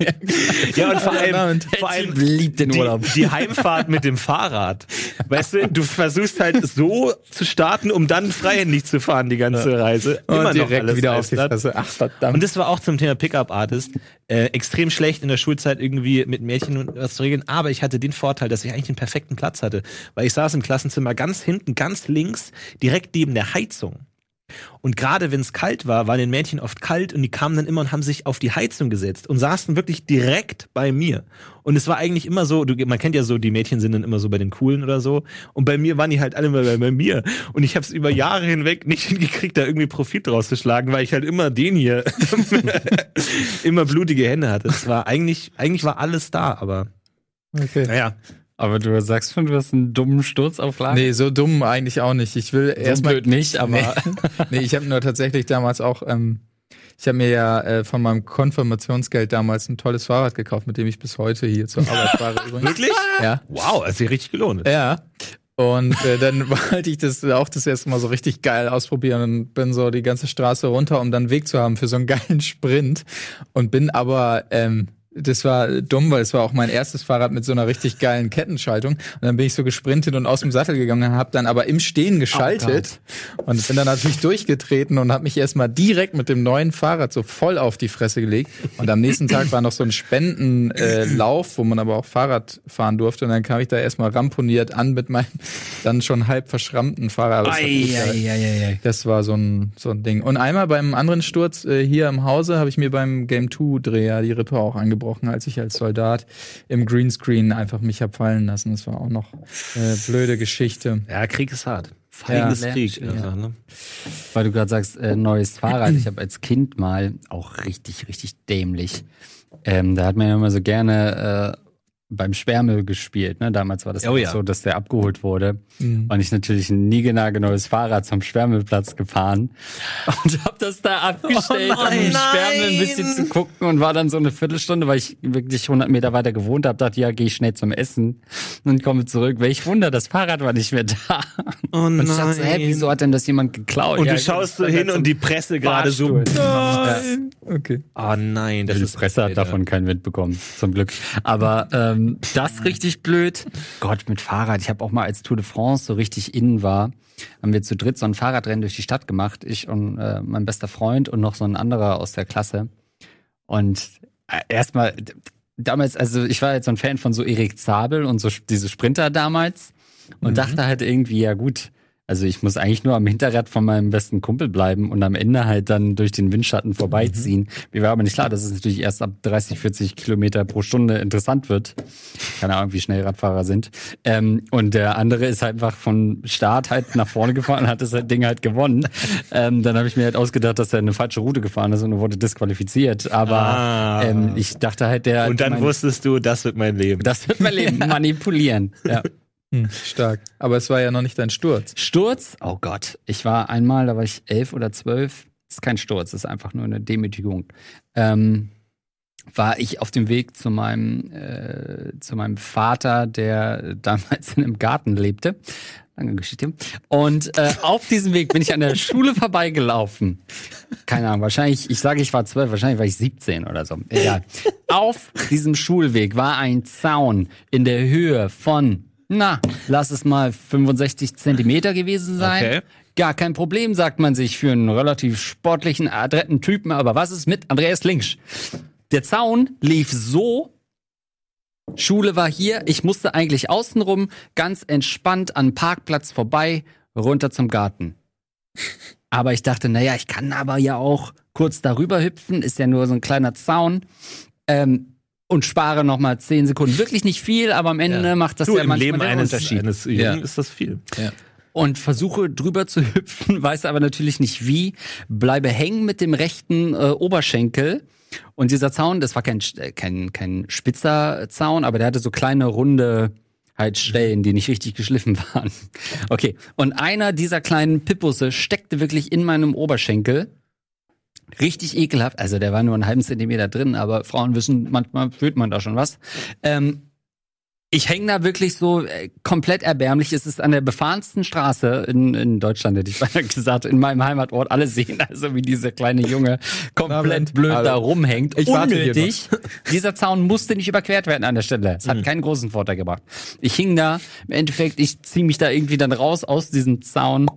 ja, und vor allem, und vor allem liebt den Urlaub. Die, die Heimfahrt mit dem Fahrrad. Weißt du, du versuchst halt so zu starten, um dann freihändig zu fahren die ganze. Reise. Immer und direkt wieder auf die Fresse. Ach, verdammt. Und das war auch zum Thema Pickup Artist äh, extrem schlecht in der Schulzeit irgendwie mit Mädchen was zu regeln, aber ich hatte den Vorteil, dass ich eigentlich den perfekten Platz hatte, weil ich saß im Klassenzimmer ganz hinten, ganz links, direkt neben der Heizung. Und gerade wenn es kalt war, waren den Mädchen oft kalt und die kamen dann immer und haben sich auf die Heizung gesetzt und saßen wirklich direkt bei mir. Und es war eigentlich immer so, du, man kennt ja so, die Mädchen sind dann immer so bei den Coolen oder so. Und bei mir waren die halt alle mal bei, bei mir. Und ich habe es über Jahre hinweg nicht <laughs> hingekriegt, da irgendwie Profit draus zu schlagen, weil ich halt immer den hier <laughs> immer blutige Hände hatte. Es war eigentlich, eigentlich war alles da, aber Okay. Naja, aber du sagst schon, du hast einen dummen Sturz auf Lager. Nee, so dumm eigentlich auch nicht. Ich will so erstmal nicht, aber nee, <laughs> nee ich habe nur tatsächlich damals auch ähm, ich habe mir ja äh, von meinem Konfirmationsgeld damals ein tolles Fahrrad gekauft, mit dem ich bis heute hier zur Arbeit fahre <laughs> übrigens. Wirklich? Ja. Wow, das ist ja richtig gelohnt. Ja. Und äh, dann <laughs> wollte ich das auch das erste Mal so richtig geil ausprobieren und bin so die ganze Straße runter, um dann einen Weg zu haben für so einen geilen Sprint. Und bin aber ähm, das war dumm, weil es war auch mein erstes Fahrrad mit so einer richtig geilen Kettenschaltung. Und dann bin ich so gesprintet und aus dem Sattel gegangen, habe dann aber im Stehen geschaltet oh und bin dann natürlich durchgetreten und habe mich erstmal direkt mit dem neuen Fahrrad so voll auf die Fresse gelegt. Und am nächsten Tag war noch so ein Spendenlauf, äh, wo man aber auch Fahrrad fahren durfte. Und dann kam ich da erstmal ramponiert an mit meinem dann schon halb verschrammten Fahrrad. Das, ei, ei, ei, das war so ein, so ein Ding. Und einmal beim anderen Sturz äh, hier im Hause habe ich mir beim Game 2 Dreher die Rippe auch angeboten gebrochen, als ich als Soldat im Greenscreen einfach mich hab fallen lassen. Das war auch noch äh, blöde Geschichte. Ja, Krieg ist hart. Feiges ja, Krieg. Ja. Also, ne? Weil du gerade sagst, äh, neues Fahrrad. Ich habe als Kind mal auch richtig, richtig dämlich. Ähm, da hat man ja immer so gerne äh, beim Sperrmüll gespielt. Ne? Damals war das Oh auch ja. so, dass der abgeholt wurde. Und ich natürlich ein niegelnagelneues Fahrrad zum Sperrmüllplatz gefahren <laughs> und habe das da abgestellt, Oh um im nein. Sperrmüll ein bisschen zu gucken und war dann so eine Viertelstunde, weil ich wirklich 100 Meter weiter gewohnt habe, dachte, ja, gehe ich schnell zum Essen und komme zurück. Welch Wunder, das Fahrrad war nicht mehr da. Oh Und ich dachte so, hä, wieso hat denn das jemand geklaut? Und Ja, du schaust so hin und die Presse gerade so. Nein. Okay. Oh nein, das Die ist Presse hat davon keinen Wind bekommen, zum Glück. Aber ähm, das richtig blöd. Gott, mit Fahrrad. Ich habe auch mal, als Tour de France so richtig innen war, haben wir zu dritt so ein Fahrradrennen durch die Stadt gemacht. Ich und äh, mein bester Freund und noch so ein anderer aus der Klasse. Und äh, erstmal, damals, also ich war jetzt so ein Fan von so Erik Zabel und so diese Sprinter damals und dachte halt irgendwie, ja gut, also ich muss eigentlich nur am Hinterrad von meinem besten Kumpel bleiben und am Ende halt dann durch den Windschatten vorbeiziehen. Mir war aber nicht klar, dass es natürlich erst ab 30, 40 Kilometer pro Stunde interessant wird. Keine Ahnung, wie schnell Radfahrer sind. Ähm, und der andere ist halt einfach von Start halt nach vorne gefahren und hat das Ding halt gewonnen. ähm, dann habe ich mir halt ausgedacht, dass er eine falsche Route gefahren ist und er wurde disqualifiziert. Aber Ah. ähm, ich dachte halt, der Und dann mein, wusstest du, das wird mein Leben. das wird mein Leben <laughs> manipulieren. Ja. Hm, stark. Aber es war ja noch nicht dein Sturz. Sturz? Oh Gott. Ich war einmal, da war ich elf oder zwölf. Das ist kein Sturz, das ist einfach nur eine Demütigung. Ähm, war ich auf dem Weg zu meinem, äh, zu meinem Vater, der <laughs> damals in einem Garten lebte. Lange Geschichte. Und äh, auf diesem Weg bin ich an der Schule vorbeigelaufen. Keine Ahnung, wahrscheinlich, ich sage, ich war zwölf, wahrscheinlich war ich 17 oder so. Egal. Auf diesem Schulweg war ein Zaun in der Höhe von, na, lass es mal 65 Zentimeter gewesen sein. Okay. Gar kein Problem, sagt man sich für einen relativ sportlichen, adretten Typen. Aber was ist mit Andreas Linksch? Der Zaun lief so. Schule war hier. Ich musste eigentlich außenrum ganz entspannt an Parkplatz vorbei, runter zum Garten. Aber ich dachte, naja, ich kann aber ja auch kurz darüber hüpfen. Ist ja nur so ein kleiner Zaun. Ähm, und spare noch mal zehn Sekunden. Wirklich nicht viel, aber am Ende Ja. macht das du, ja im manchmal Leben den eines, Unterschied eines Jungen Ja. ist das viel. und versuche drüber zu <laughs> hüpfen, weiß aber natürlich nicht wie, bleibe hängen mit dem rechten äh, Oberschenkel. Und dieser Zaun, das war kein, äh, kein, kein spitzer Zaun, aber der hatte so kleine runde halt Stellen, die nicht richtig geschliffen <laughs> waren. Okay, und einer dieser kleinen Pippusse steckte wirklich in meinem Oberschenkel. Richtig ekelhaft. Also der war nur einen halben Zentimeter drin, aber Frauen wissen, manchmal fühlt man da schon was. Ähm, ich hänge da wirklich so äh, komplett erbärmlich. Es ist an der befahrensten Straße in, in Deutschland, hätte ich <laughs> beinahe gesagt, in meinem Heimatort. Alle sehen also, wie dieser kleine Junge komplett blöd da rumhängt. Ich warte hier Unnötig. Dieser Zaun musste nicht überquert werden an der Stelle. Es hat keinen großen Vorteil gebracht. Ich hing da, im Endeffekt, ich ziehe mich da irgendwie dann raus aus diesem Zaun.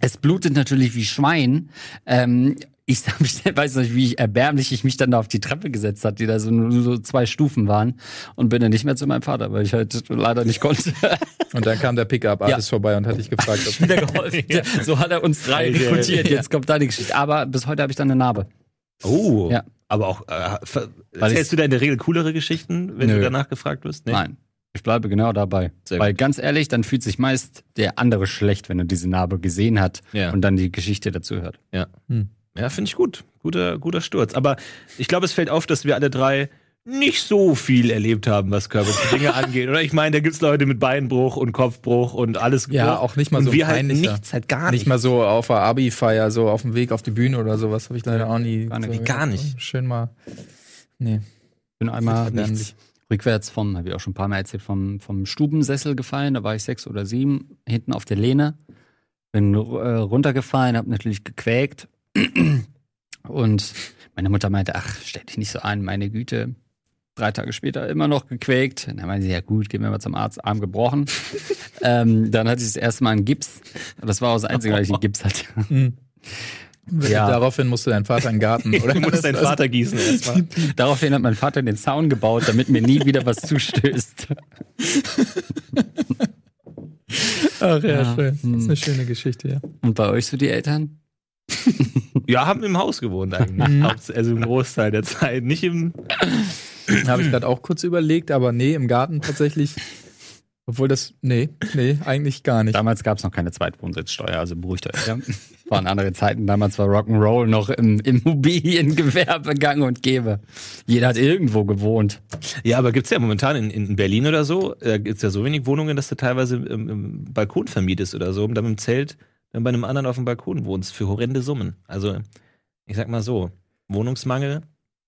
Es blutet natürlich wie Schwein. Ähm, ich <laughs> mich, weiß nicht, wie erbärmlich ich mich dann da auf die Treppe gesetzt hat, die da so nur so zwei Stufen waren und bin dann nicht mehr zu meinem Vater, weil ich halt leider nicht konnte. <laughs> Und dann kam der Pickup-Artist vorbei und hat dich gefragt, ob <laughs> Wieder geholfen. So hat er uns drei Alter. rekrutiert. Jetzt kommt da die Geschichte. Aber bis heute habe ich dann eine Narbe. Oh. Ja. Aber auch, äh, erzählst ich- du da in der Regel coolere Geschichten, wenn Nö. du danach gefragt wirst? Nee? Nein. Ich bleibe genau dabei. Sehr Weil ganz ehrlich, dann fühlt sich meist der andere schlecht, wenn er diese Narbe gesehen hat Ja. und dann die Geschichte dazu hört. Ja. Hm. Ja, finde ich gut. Guter, guter Sturz. Aber ich glaube, es fällt auf, dass wir alle drei nicht so viel erlebt haben, was körperliche Dinge <laughs> angeht. Oder ich meine, da gibt's Leute mit Beinbruch und Kopfbruch und alles Ja, Gebruch. auch nicht mal und so wir halt nichts, halt gar nicht nicht. mal so auf der Abi-Feier, so auf dem Weg auf die Bühne oder sowas, habe ich leider auch nie. Gar nicht. so, Gar nicht. Schön mal. Nee. bin einmal nichts rückwärts vom, habe ich auch schon ein paar Mal erzählt, vom, vom Stubensessel gefallen. Da war ich sechs oder sieben, hinten auf der Lehne. Bin äh, runtergefallen, habe natürlich gequäkt. Und meine Mutter meinte, ach, stell dich nicht so an, meine Güte. Drei Tage später immer noch gequäkt. Dann meinte sie, ja gut, gehen wir mal zum Arzt, Arm gebrochen. <laughs> ähm, dann hatte ich das erste Mal einen Gips. Das war auch das Einzige, weil ich einen Gips hatte. Ja. Daraufhin musste dein Vater in den Garten, <laughs> oder? Du musst deinen Vater gießen erstmal. Daraufhin hat mein Vater den Zaun gebaut, damit mir nie wieder was zustößt. Ach ja, Ja. schön. Das Hm. ist eine schöne Geschichte, ja. Und bei euch so die Eltern? Ja, haben im Haus gewohnt eigentlich. Haupts- also im Großteil der Zeit. Nicht im. <clears throat> Habe ich gerade auch kurz überlegt, aber nee, im Garten tatsächlich Obwohl das, nee, nee, eigentlich gar nicht. Damals gab es noch keine Zweitwohnsitzsteuer, also beruhigt euch. Ja. Waren andere Zeiten. Damals war Rock'n'Roll noch im Immobiliengewerbe gang und gäbe. Jeder hat irgendwo gewohnt. Ja, aber gibt's ja momentan in, in Berlin oder so, äh, gibt's ja so wenig Wohnungen, dass du teilweise im, im Balkon vermietest oder so und dann im Zelt dann bei einem anderen auf dem Balkon wohnst für horrende Summen. Also, ich sag mal so, Wohnungsmangel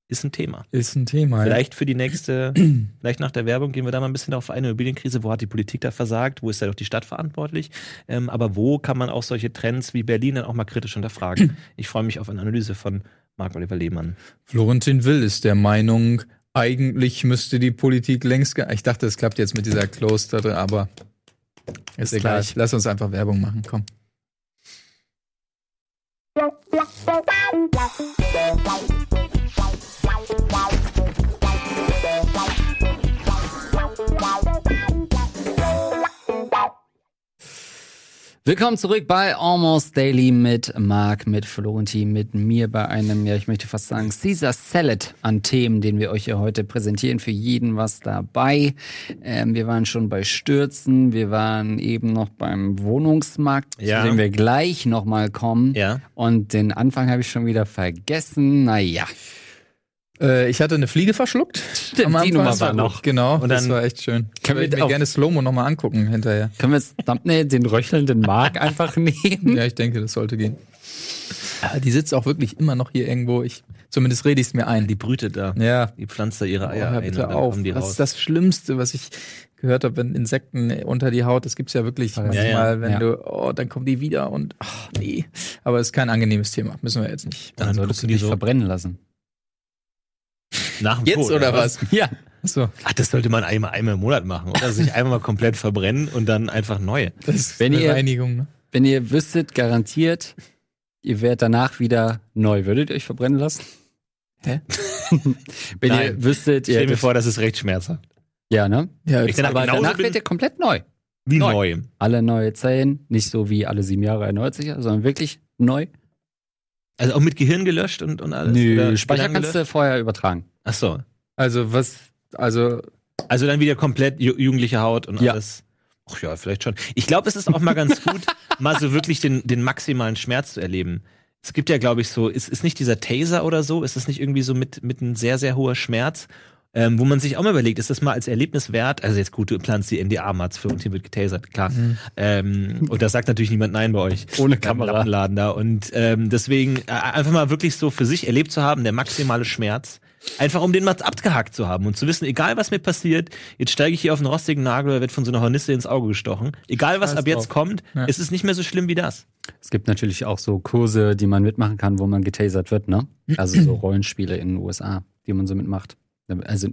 ist ein Thema. Ist ein Thema. Vielleicht für die nächste, vielleicht nach der Werbung gehen wir da mal ein bisschen auf eine Immobilienkrise. Wo hat die Politik da versagt? Wo ist da doch die Stadt verantwortlich? Ähm, aber wo kann man auch solche Trends wie Berlin dann auch mal kritisch hinterfragen? <clears throat> Ich freue mich auf eine Analyse von Marc-Oliver Lehmann. Florentin Will ist der Meinung, eigentlich müsste die Politik längst. Ich dachte, es klappt jetzt mit dieser Close, aber ist egal. gleich. Lass uns einfach Werbung machen. Komm. Wow. Willkommen zurück bei Almost Daily mit Marc, mit Florentin, mit mir bei einem, ja, ich möchte fast sagen, Caesar Salad an Themen, den wir euch hier heute präsentieren. Für jeden was dabei. Ähm, wir waren schon bei Stürzen, wir waren eben noch beim Wohnungsmarkt, Ja. zu dem wir gleich nochmal kommen. Ja. Und den Anfang habe ich schon wieder vergessen. Naja. Äh, ich hatte eine Fliege verschluckt. Stimmt, Am die Anfang. Nummer Das war noch. Genau, Und das dann- war echt schön. Können wir mir auch- gerne Slow-Mo nochmal angucken hinterher. Können wir jetzt Thumbnail den röchelnden Mark <laughs> einfach nehmen? Ja, ich denke, das sollte gehen. Ah, die sitzt auch wirklich immer noch hier irgendwo. Ich, zumindest rede ich es mir ein. Die brütet da. Ja, Die pflanzt da ihre Eier Oh, hör ein bitte dann auf. das raus. ist das Schlimmste, was ich gehört habe, wenn Insekten unter die Haut, das gibt's ja wirklich Ja, manchmal, ja. wenn Ja. du, oh, dann kommen die wieder und, ach, nee. Aber es ist kein angenehmes Thema, müssen wir jetzt nicht. Dann Dann solltest du die dich so verbrennen lassen. Nach dem Jetzt Tod, oder was? Ja. Achso, Ach, das sollte man einmal, einmal im Monat machen. Oder sich einmal mal komplett verbrennen und dann einfach neu. das ist Wenn eine ihr- Reinigung, ne? Wenn ihr wüsstet, garantiert, ihr werdet danach wieder neu. Würdet ihr euch verbrennen lassen? Hä? <laughs> Wenn Nein. ihr wüsstet, ihr Stell mir vor, das ist recht schmerzhaft. ja, ne? Ja, Ich Aber danach werdet ihr komplett neu. Wie Neu. neu. Alle neue Zellen, nicht so wie alle sieben Jahre erneuert sich, sondern wirklich neu. Also auch mit Gehirn gelöscht und, und alles? Nö, Speicher kannst du vorher übertragen. Ach so. also was, also, Also dann wieder komplett ju jugendliche Haut und Ja. alles. Ach ja, vielleicht schon. Ich glaube, es ist auch mal ganz gut, <laughs> mal so wirklich den, den maximalen Schmerz zu erleben. Es gibt ja, glaube ich, so, ist, ist nicht dieser Taser oder so, ist das nicht irgendwie so mit, mit ein sehr, sehr hoher Schmerz, ähm, wo man sich auch mal überlegt, ist das mal als Erlebnis wert? Also jetzt gut, du planst die NDA mal für und hier wird getasert, klar. Ähm, und das sagt natürlich niemand nein bei euch. Ohne Kamera. Da. Und ähm, deswegen äh, einfach mal wirklich so für sich erlebt zu haben, der maximale Schmerz. Einfach um den mal abgehakt zu haben und zu wissen, egal was mir passiert, jetzt steige ich hier auf einen rostigen Nagel oder werde von so einer Hornisse ins Auge gestochen. Egal was Scheiß ab jetzt drauf. kommt, Ja. es ist nicht mehr so schlimm wie das. Es gibt natürlich auch so Kurse, die man mitmachen kann, wo man getasert wird, ne? Also so <clears throat> Rollenspiele in den USA, die man so mitmacht. Also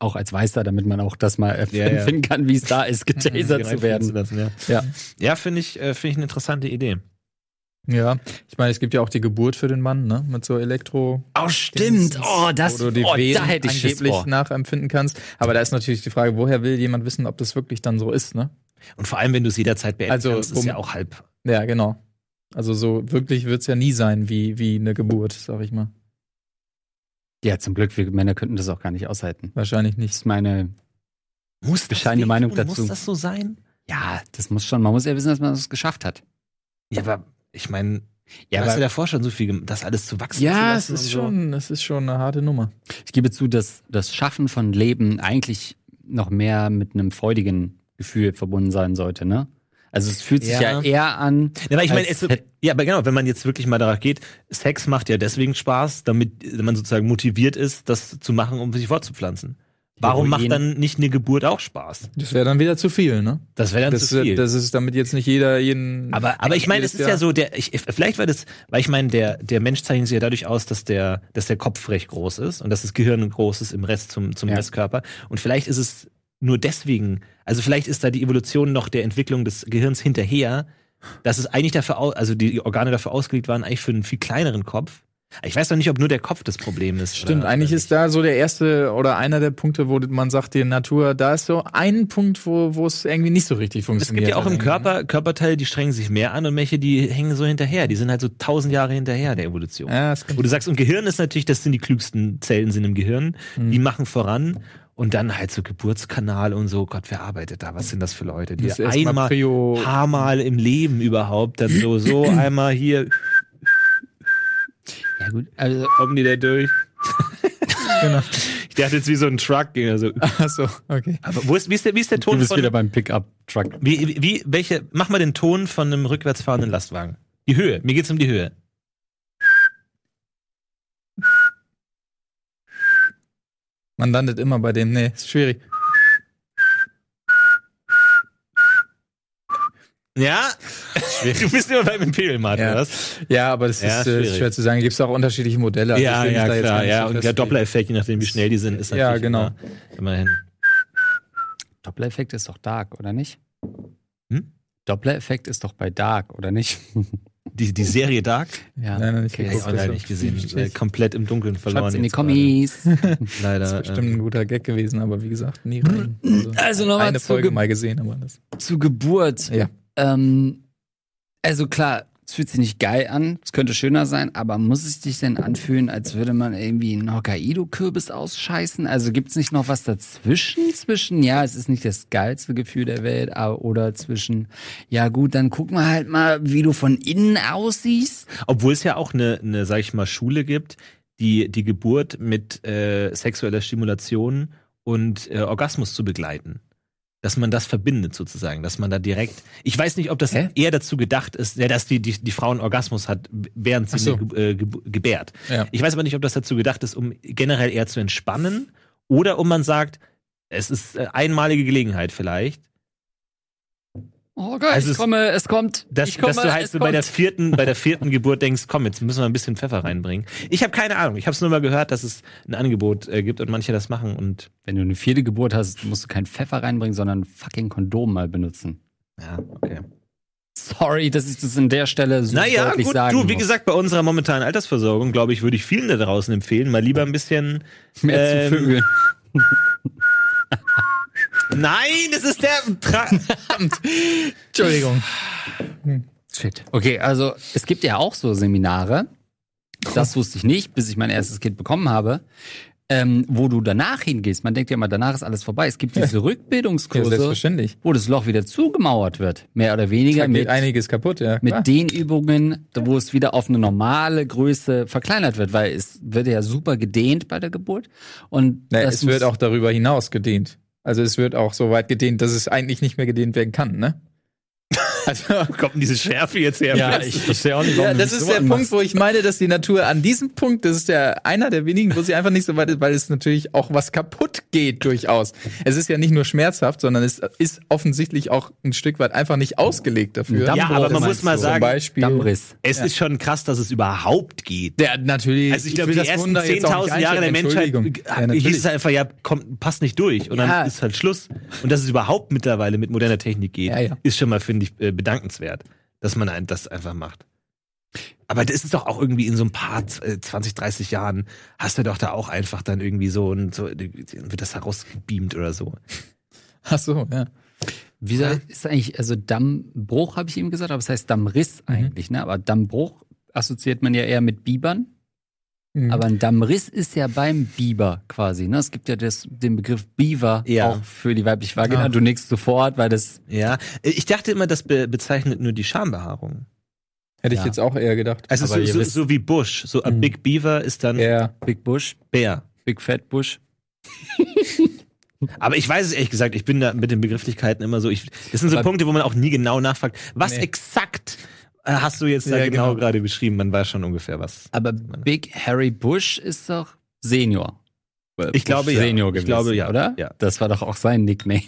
auch als Weißer, damit man auch das mal Ja, ja. empfinden kann, wie es da ist, <laughs> getasert zu werden. lassen, ja, Ja. ja finde ich, äh, finde ich eine interessante Idee. ja. Ich meine, es gibt ja auch die Geburt für den Mann, ne? Mit so Elektro. Oh, stimmt. Oh, das, wo du die oh, Wehen da hätte ich Schiss angeblich vor. nachempfinden kannst. Aber da ist natürlich die Frage, woher will jemand wissen, ob das wirklich dann so ist, ne? Und vor allem, wenn du es jederzeit beenden Also, kannst, ist um- ja auch halb. Ja, genau. Also so wirklich wird's ja nie sein wie, wie eine Geburt, sag ich mal. Ja, zum Glück, wir Männer könnten das auch gar nicht aushalten. Wahrscheinlich Das nicht. ist meine, Muss bescheidene? Meinung dazu. Muss das so sein? ja, das muss schon, man muss ja wissen, dass man es geschafft hat. Ja, aber ich meine, Ja, ja, hast du davor schon so viel, das alles zu wachsen zu Ja, es lassen ist so. schon, es ist schon eine harte Nummer. Ich gebe zu, dass das Schaffen von Leben eigentlich noch mehr mit einem freudigen Gefühl verbunden sein sollte, ne? Also es fühlt sich ja, Ja. eher an. Ja, aber ich meine, es- ja, aber genau, wenn man jetzt wirklich mal darauf geht, Sex macht ja deswegen Spaß, damit man sozusagen motiviert ist, das zu machen, um sich fortzupflanzen. Warum macht dann nicht eine Geburt auch Spaß? Das wäre dann wieder zu viel, ne? Das wäre dann Das, zu viel. das ist damit jetzt nicht jeder jeden. aber, aber ich meine, es ist ja so, der, ich, vielleicht war das, weil ich meine, der, der Mensch zeichnet sich ja dadurch aus, dass der, dass der Kopf recht groß ist und dass das Gehirn groß ist im Rest zum, zum Ja. Restkörper. Und vielleicht ist es nur deswegen, also vielleicht ist da die Evolution noch der Entwicklung des Gehirns hinterher, dass es eigentlich dafür, also die Organe dafür ausgelegt waren, eigentlich für einen viel kleineren Kopf. Ich weiß doch nicht, ob nur der Kopf das Problem ist. Stimmt, oder- eigentlich oder ist da so der erste oder einer der Punkte, wo man sagt, die Natur, da ist so ein Punkt, wo, wo es irgendwie nicht so richtig Es funktioniert. gibt ja auch im. Körper Körperteile, die strengen sich mehr an und welche, die hängen so hinterher. Die sind halt so tausend Jahre hinterher der Evolution. Ja, das Wo du sagst, und Gehirn ist natürlich, das sind die klügsten Zellen sind im Gehirn. Mhm. Die machen voran. Und dann halt so Geburtskanal und so, Gott, wer arbeitet da? Was sind das für Leute? Die einmal, Prio- paar Mal im Leben überhaupt, dann so, so <clears throat> einmal hier, Ja, gut, also kommen die da durch. <laughs> Genau. Ich dachte jetzt wie so ein Truck ging also. Achso, okay. Aber wo ist, wie ist der, wie ist der du Ton bist von, wieder beim Pickup-Truck. wie, wie, wie, welche, mach mal den Ton von einem rückwärts fahrenden Lastwagen. Die Höhe, mir geht's um die Höhe. Man landet immer bei dem, nee, ist schwierig. Ja? Du bist immer beim Imperial Markt, Ja. was? Ja, aber das Ja, ist, äh, schwierig. schwer zu sagen. Gibt es auch unterschiedliche Modelle. Also Ja, ja, klar, ja. Und der. Doppler-Effekt, je nachdem, wie schnell die sind, ist Ja, natürlich genau. immer, immerhin. Doppler-Effekt ist doch Dark, oder nicht? Hm? Doppler-Effekt ist doch bei Dark, oder nicht? <laughs> Die, die Serie Dark? ja. Nein, nein, Okay, Habe ich auch leider nicht gesehen. verstehe Äh, ich. Komplett im Dunkeln verloren. Schreibt's in die. Kommis. <laughs> <laughs> Leider. Das ist bestimmt ähm, ein guter Gag gewesen, aber wie gesagt, nie rein. Also nochmal eine zu Folge Ge- mal gesehen, aber das. Zu Geburt. Ja. Ähm, also klar, es fühlt sich nicht geil an, es könnte schöner sein, aber muss es sich denn anfühlen, als würde man irgendwie einen Hokkaido-Kürbis ausscheißen? Also gibt's nicht noch was dazwischen? Zwischen, ja, es ist nicht das geilste Gefühl der Welt, aber, oder zwischen, ja gut, dann guck mal halt mal, wie du von innen aussiehst. Obwohl es ja auch eine, eine, sag ich mal, Schule gibt, die die Geburt mit äh, sexueller Stimulation und äh, Orgasmus zu begleiten. Dass man das verbindet sozusagen, dass man da direkt. Ich weiß nicht, ob das Hä? eher dazu gedacht ist, dass die, die, die Frau einen Orgasmus hat, während sie so. Ge- äh, ge- gebärt. Ja. Ich weiß aber nicht, ob das dazu gedacht ist, um generell eher zu entspannen oder um man sagt, es ist äh, einmalige Gelegenheit vielleicht. Oh Gott, Also ich es- komme, es kommt. Dass, ich komme, dass du halt so bei der vierten, bei der vierten <laughs> Geburt denkst, komm, jetzt müssen wir ein bisschen Pfeffer reinbringen. Ich habe keine Ahnung. Ich habe es nur mal gehört, dass es ein Angebot äh, gibt und manche das machen und Wenn du eine vierte Geburt hast, musst du kein Pfeffer reinbringen, sondern ein fucking Kondom mal benutzen. ja, okay. Sorry, dass ich das an der Stelle so Naja, deutlich gut, sagen du, wie muss. gesagt, bei unserer momentanen Altersversorgung, glaube ich, würde ich vielen da draußen empfehlen, mal lieber ein bisschen. Mehr ähm, zu vögeln. <laughs> Nein, das ist der. Tra <laughs> Entschuldigung. Shit. Okay, also es gibt ja auch so Seminare, das wusste ich nicht, bis ich mein erstes Kind bekommen habe, ähm, wo du danach hingehst. Man denkt ja immer, danach ist alles vorbei. Es gibt diese <laughs> Ja, Rückbildungskurse, selbstverständlich. wo das Loch wieder zugemauert wird, mehr oder weniger Da geht mit, einiges kaputt, ja. mit klar. den Übungen, wo es wieder auf eine normale Größe verkleinert wird, weil es wird ja super gedehnt bei der Geburt. Und Na, das es wird auch darüber hinaus gedehnt. Also es wird auch so weit gedehnt, dass es eigentlich nicht mehr gedehnt werden kann, ne? Also, kommt diese Schärfe jetzt her? ja, ich verstehe auch nicht, ja, warum das du ist der so Punkt, anmachst. wo ich meine, dass die Natur an diesem Punkt, das ist der einer der wenigen, wo sie einfach nicht so weit ist, weil es natürlich auch was kaputt geht durchaus. Es ist ja nicht nur schmerzhaft, sondern es ist offensichtlich auch ein Stück weit einfach nicht ausgelegt dafür. Damm- Ja, aber man Dammbruch muss mal? Zum sagen, Beispiel. Dammriss. es ist schon krass, dass es überhaupt geht. Der, natürlich. Also ich glaube, will die das ersten Wunder jetzt auch 10.000 nicht Jahre der Menschheit Ja, hieß es einfach, ja, komm, passt nicht durch. Und dann Ja. ist halt Schluss. Und dass es überhaupt mittlerweile mit moderner Technik geht, Ja, ja. ist schon mal, finde ich, äh, bedankenswert, dass man das einfach macht. Aber das ist doch auch irgendwie in so ein paar äh, 20, 30 Jahren hast du doch da auch einfach dann irgendwie so und so äh, wird das herausgebeamt oder so. Ach so, ja. Wieso ist eigentlich, also Dammbruch habe ich eben gesagt, aber es heißt Dammriss Mhm. eigentlich, ne? Aber Dammbruch assoziiert man ja eher mit Bibern. Mhm. Aber ein Dammriss ist ja beim Biber quasi, ne? Es gibt ja das, den Begriff Beaver Ja. auch für die weibliche Vagina. Ah. Du nickst sofort, weil das, Ja, ich dachte immer, das be bezeichnet nur die Schambehaarung. Hätte ich Ja. jetzt auch eher gedacht. Also so, so, so wie Bush, so a Mhm. Big Beaver ist dann Ja. Big Bush, Bär. Big Fat Bush. <laughs> Aber ich weiß es ehrlich gesagt, ich bin da mit den Begrifflichkeiten immer so. Ich, das sind so Aber- Punkte, wo man auch nie genau nachfragt. Was Nee. exakt hast du jetzt da Ja, genau, genau. gerade beschrieben? Man weiß schon ungefähr was. Aber Big Harry Bush ist doch Senior. Ich glaube, ja. Senior Ich gewesen, glaube, ja. oder? Ja. Das war doch auch sein Nickname.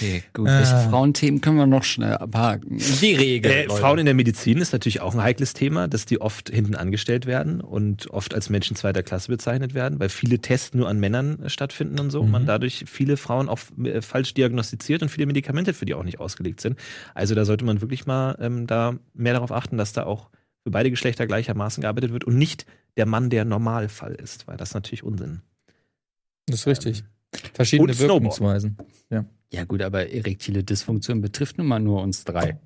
Okay, gut. Ah. Welche Frauenthemen können wir noch schnell abhaken? Die Regel. Äh. Frauen in der Medizin ist natürlich auch ein heikles Thema, dass die oft hinten angestellt werden und oft als Menschen zweiter Klasse bezeichnet werden, weil viele Tests nur an Männern äh, stattfinden und so. Mhm. Man dadurch viele Frauen auch äh, falsch diagnostiziert und viele Medikamente für die auch nicht ausgelegt sind. Also da sollte man wirklich mal ähm, da mehr darauf achten, dass da auch für beide Geschlechter gleichermaßen gearbeitet wird und nicht der Mann der Normalfall ist, weil das ist natürlich Unsinn. Das ist richtig. Verschiedene. Wirkungsweisen. Ja gut, aber erektile Dysfunktion betrifft nun mal nur uns drei.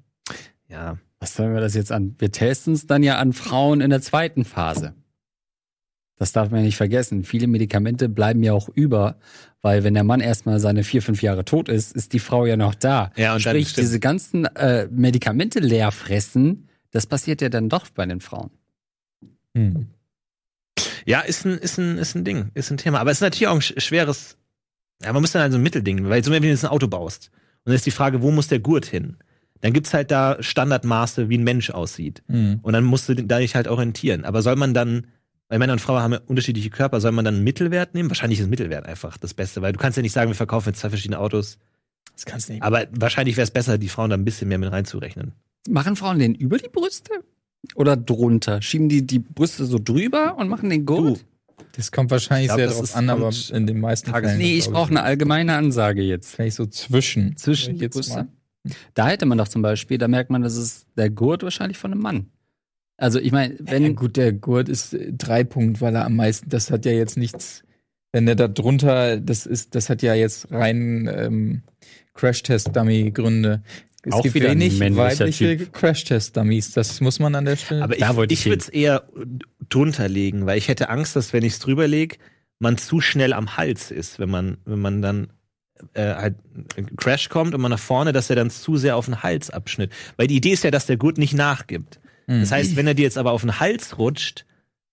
Ja. Was sollen wir das jetzt an? Wir testen es dann ja an Frauen in der zweiten Phase. Das darf man ja nicht vergessen. Viele Medikamente bleiben ja auch über, weil wenn der Mann erstmal seine vier, fünf Jahre tot ist, ist die Frau ja noch da. Ja, und dann Sprich, stimmt. diese ganzen äh, Medikamente leer fressen, das passiert ja dann doch bei den Frauen. Hm. Ja, ist ein, ist ein, ist ein Ding, ist ein Thema. Aber es ist natürlich auch ein sch- schweres, ja, man muss dann also ein Mittelding, weil zum Beispiel, wenn du jetzt ein Auto baust, und dann ist die Frage, wo muss der Gurt hin? Dann gibt's halt da Standardmaße, wie ein Mensch aussieht. Hm. Und dann musst du da dich halt orientieren. Aber soll man dann, weil Männer und Frauen haben ja unterschiedliche Körper, soll man dann einen Mittelwert nehmen? Wahrscheinlich ist Mittelwert einfach das Beste, weil du kannst ja nicht sagen, wir verkaufen jetzt zwei verschiedene Autos. Das kannst du nicht. Aber wahrscheinlich wäre es besser, die Frauen da ein bisschen mehr mit reinzurechnen. Machen Frauen den über die Brüste? Oder drunter? Schieben die die Brüste so drüber und machen den Gurt? Das kommt wahrscheinlich Ich glaub, sehr drauf an, aber in den meisten Tages- Fällen. Nee, ich brauche eine allgemeine Ansage jetzt. Vielleicht so zwischen. Zwischen jetzt mal. Da hätte man doch zum Beispiel, da merkt man, das ist der Gurt wahrscheinlich von einem Mann. Also ich meine, Wenn wenn gut, der Gurt ist äh, drei Punkt, weil er am meisten, das hat ja jetzt nichts, wenn der da drunter, das ist, das hat ja jetzt rein ähm, Crash-Test-Dummy-Gründe. Es Auch gibt wenig weibliche. Crash-Test-Dummies, das muss man an der Stelle. Aber ich, ich würde es eher drunter legen, weil ich hätte Angst, dass wenn ich es drüber lege, man zu schnell am Hals ist, wenn man, wenn man dann äh, halt ein Crash kommt und man nach vorne, dass er dann zu sehr auf den Hals abschnitt. Weil die Idee ist ja, dass der Gurt nicht nachgibt. Hm. Das heißt, wenn er dir jetzt aber auf den Hals rutscht,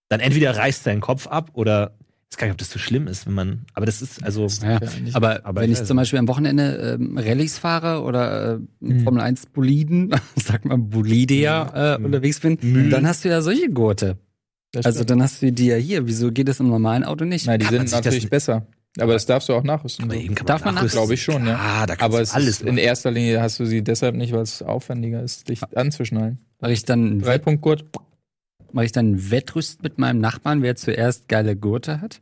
dann entweder reißt sein Kopf ab oder ich weiß gar nicht, ob das so schlimm ist, wenn man. Aber das ist also. ja, aber, aber wenn ich weiß zum Beispiel am Wochenende ähm, Rallyes fahre oder äh, Mhm. Formel 1 Boliden, <laughs> sagt man Bolidia, äh, Mhm. unterwegs bin, Mühl. dann hast du ja solche Gurte. Das Also dann hast du die ja hier. Wieso geht das im normalen Auto nicht? Nein, die kann man sind natürlich besser. Aber das darfst du auch nachrüsten. Aber eben kann Darf man nachrüsten. Glaube ich schon, ja. Ah, da kannst Aber du es alles ist in erster Linie hast du sie deshalb nicht, weil es aufwendiger ist, dich anzuschnallen. Mache ich dann Drei Punkt Gurt. Mache ich dann ein Wettrüst mit meinem Nachbarn, wer zuerst geile Gurte hat?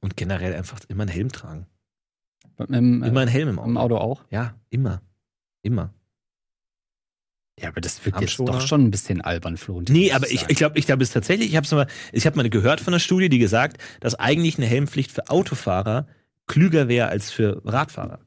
Und generell einfach immer einen Helm tragen. Im, äh, Immer einen Helm im Auto. im Auto auch? Ja, immer. Immer. Ja, aber das Am jetzt doch schon ein bisschen albern, Florentin. Nee, aber ich, ich glaube, ich glaube es tatsächlich, ich habe mal, ich habe mal gehört von einer Studie, die gesagt, dass eigentlich eine Helmpflicht für Autofahrer klüger wäre als für Radfahrer.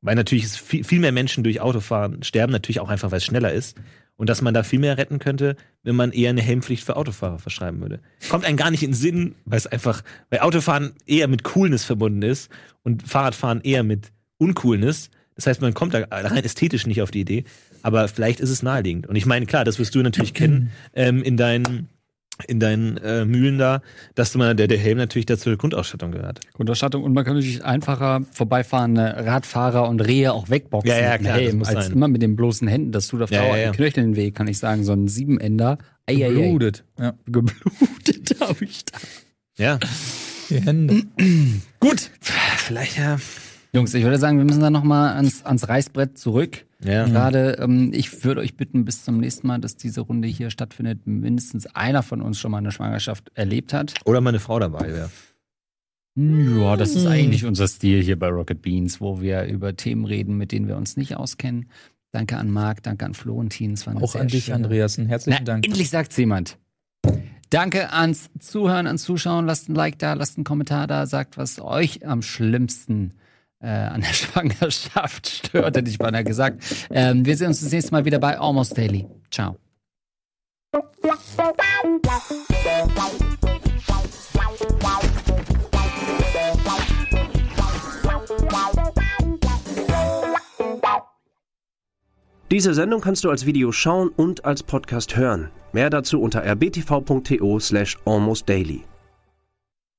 Weil natürlich ist viel, viel mehr Menschen durch Autofahren sterben, natürlich auch einfach, weil es schneller ist. Und dass man da viel mehr retten könnte, wenn man eher eine Helmpflicht für Autofahrer verschreiben würde. Kommt einem gar nicht in den Sinn, weil es einfach, weil Autofahren eher mit Coolness verbunden ist und Fahrradfahren eher mit Uncoolness. Das heißt, man kommt da rein ästhetisch nicht auf die Idee, aber vielleicht ist es naheliegend. Und ich meine, klar, das wirst du natürlich kennen <clears throat> ähm, in deinen in deinen äh, Mühlen da, dass du mal der, der Helm natürlich dazu zur Grundausstattung gehört. Grundausstattung und man kann natürlich einfacher vorbeifahrende Radfahrer und Rehe auch wegboxen Ja, ja, mit dem klar, Helm, als sein. immer mit den bloßen Händen. Das tut auf Ja, Dauer ja, ja. einen Knöcheln weh, kann ich sagen. So ein Siebenender. Ei, ei, ei. Blutet. Ja. Geblutet <laughs> habe ich da. Ja. Die Hände. <clears throat> Gut. Vielleicht ja. Jungs, ich würde sagen, wir müssen da nochmal ans, ans Reißbrett zurück. Ja. Gerade, ähm, ich würde euch bitten, bis zum nächsten Mal, dass diese Runde hier stattfindet, mindestens einer von uns schon mal eine Schwangerschaft erlebt hat. Oder meine Frau dabei wäre. Ja, das ist Hm. eigentlich unser Stil hier bei Rocket Beans, wo wir über Themen reden, mit denen wir uns nicht auskennen. Danke an Marc, danke an Florentin. Es war Auch an dich, schöne- Andreasen. Herzlichen Na, Dank. endlich sagt's jemand. Danke ans Zuhören, ans Zuschauen. Lasst ein Like da, lasst einen Kommentar da, sagt, was euch am schlimmsten äh, an der <laughs> Schwangerschaft stört, hätte ich beinahe gesagt. Ähm, wir sehen uns das nächste Mal wieder bei Almost Daily. Ciao. Diese Sendung kannst du als Video schauen und als Podcast hören. Mehr dazu unter rbtv.to slash almostdaily.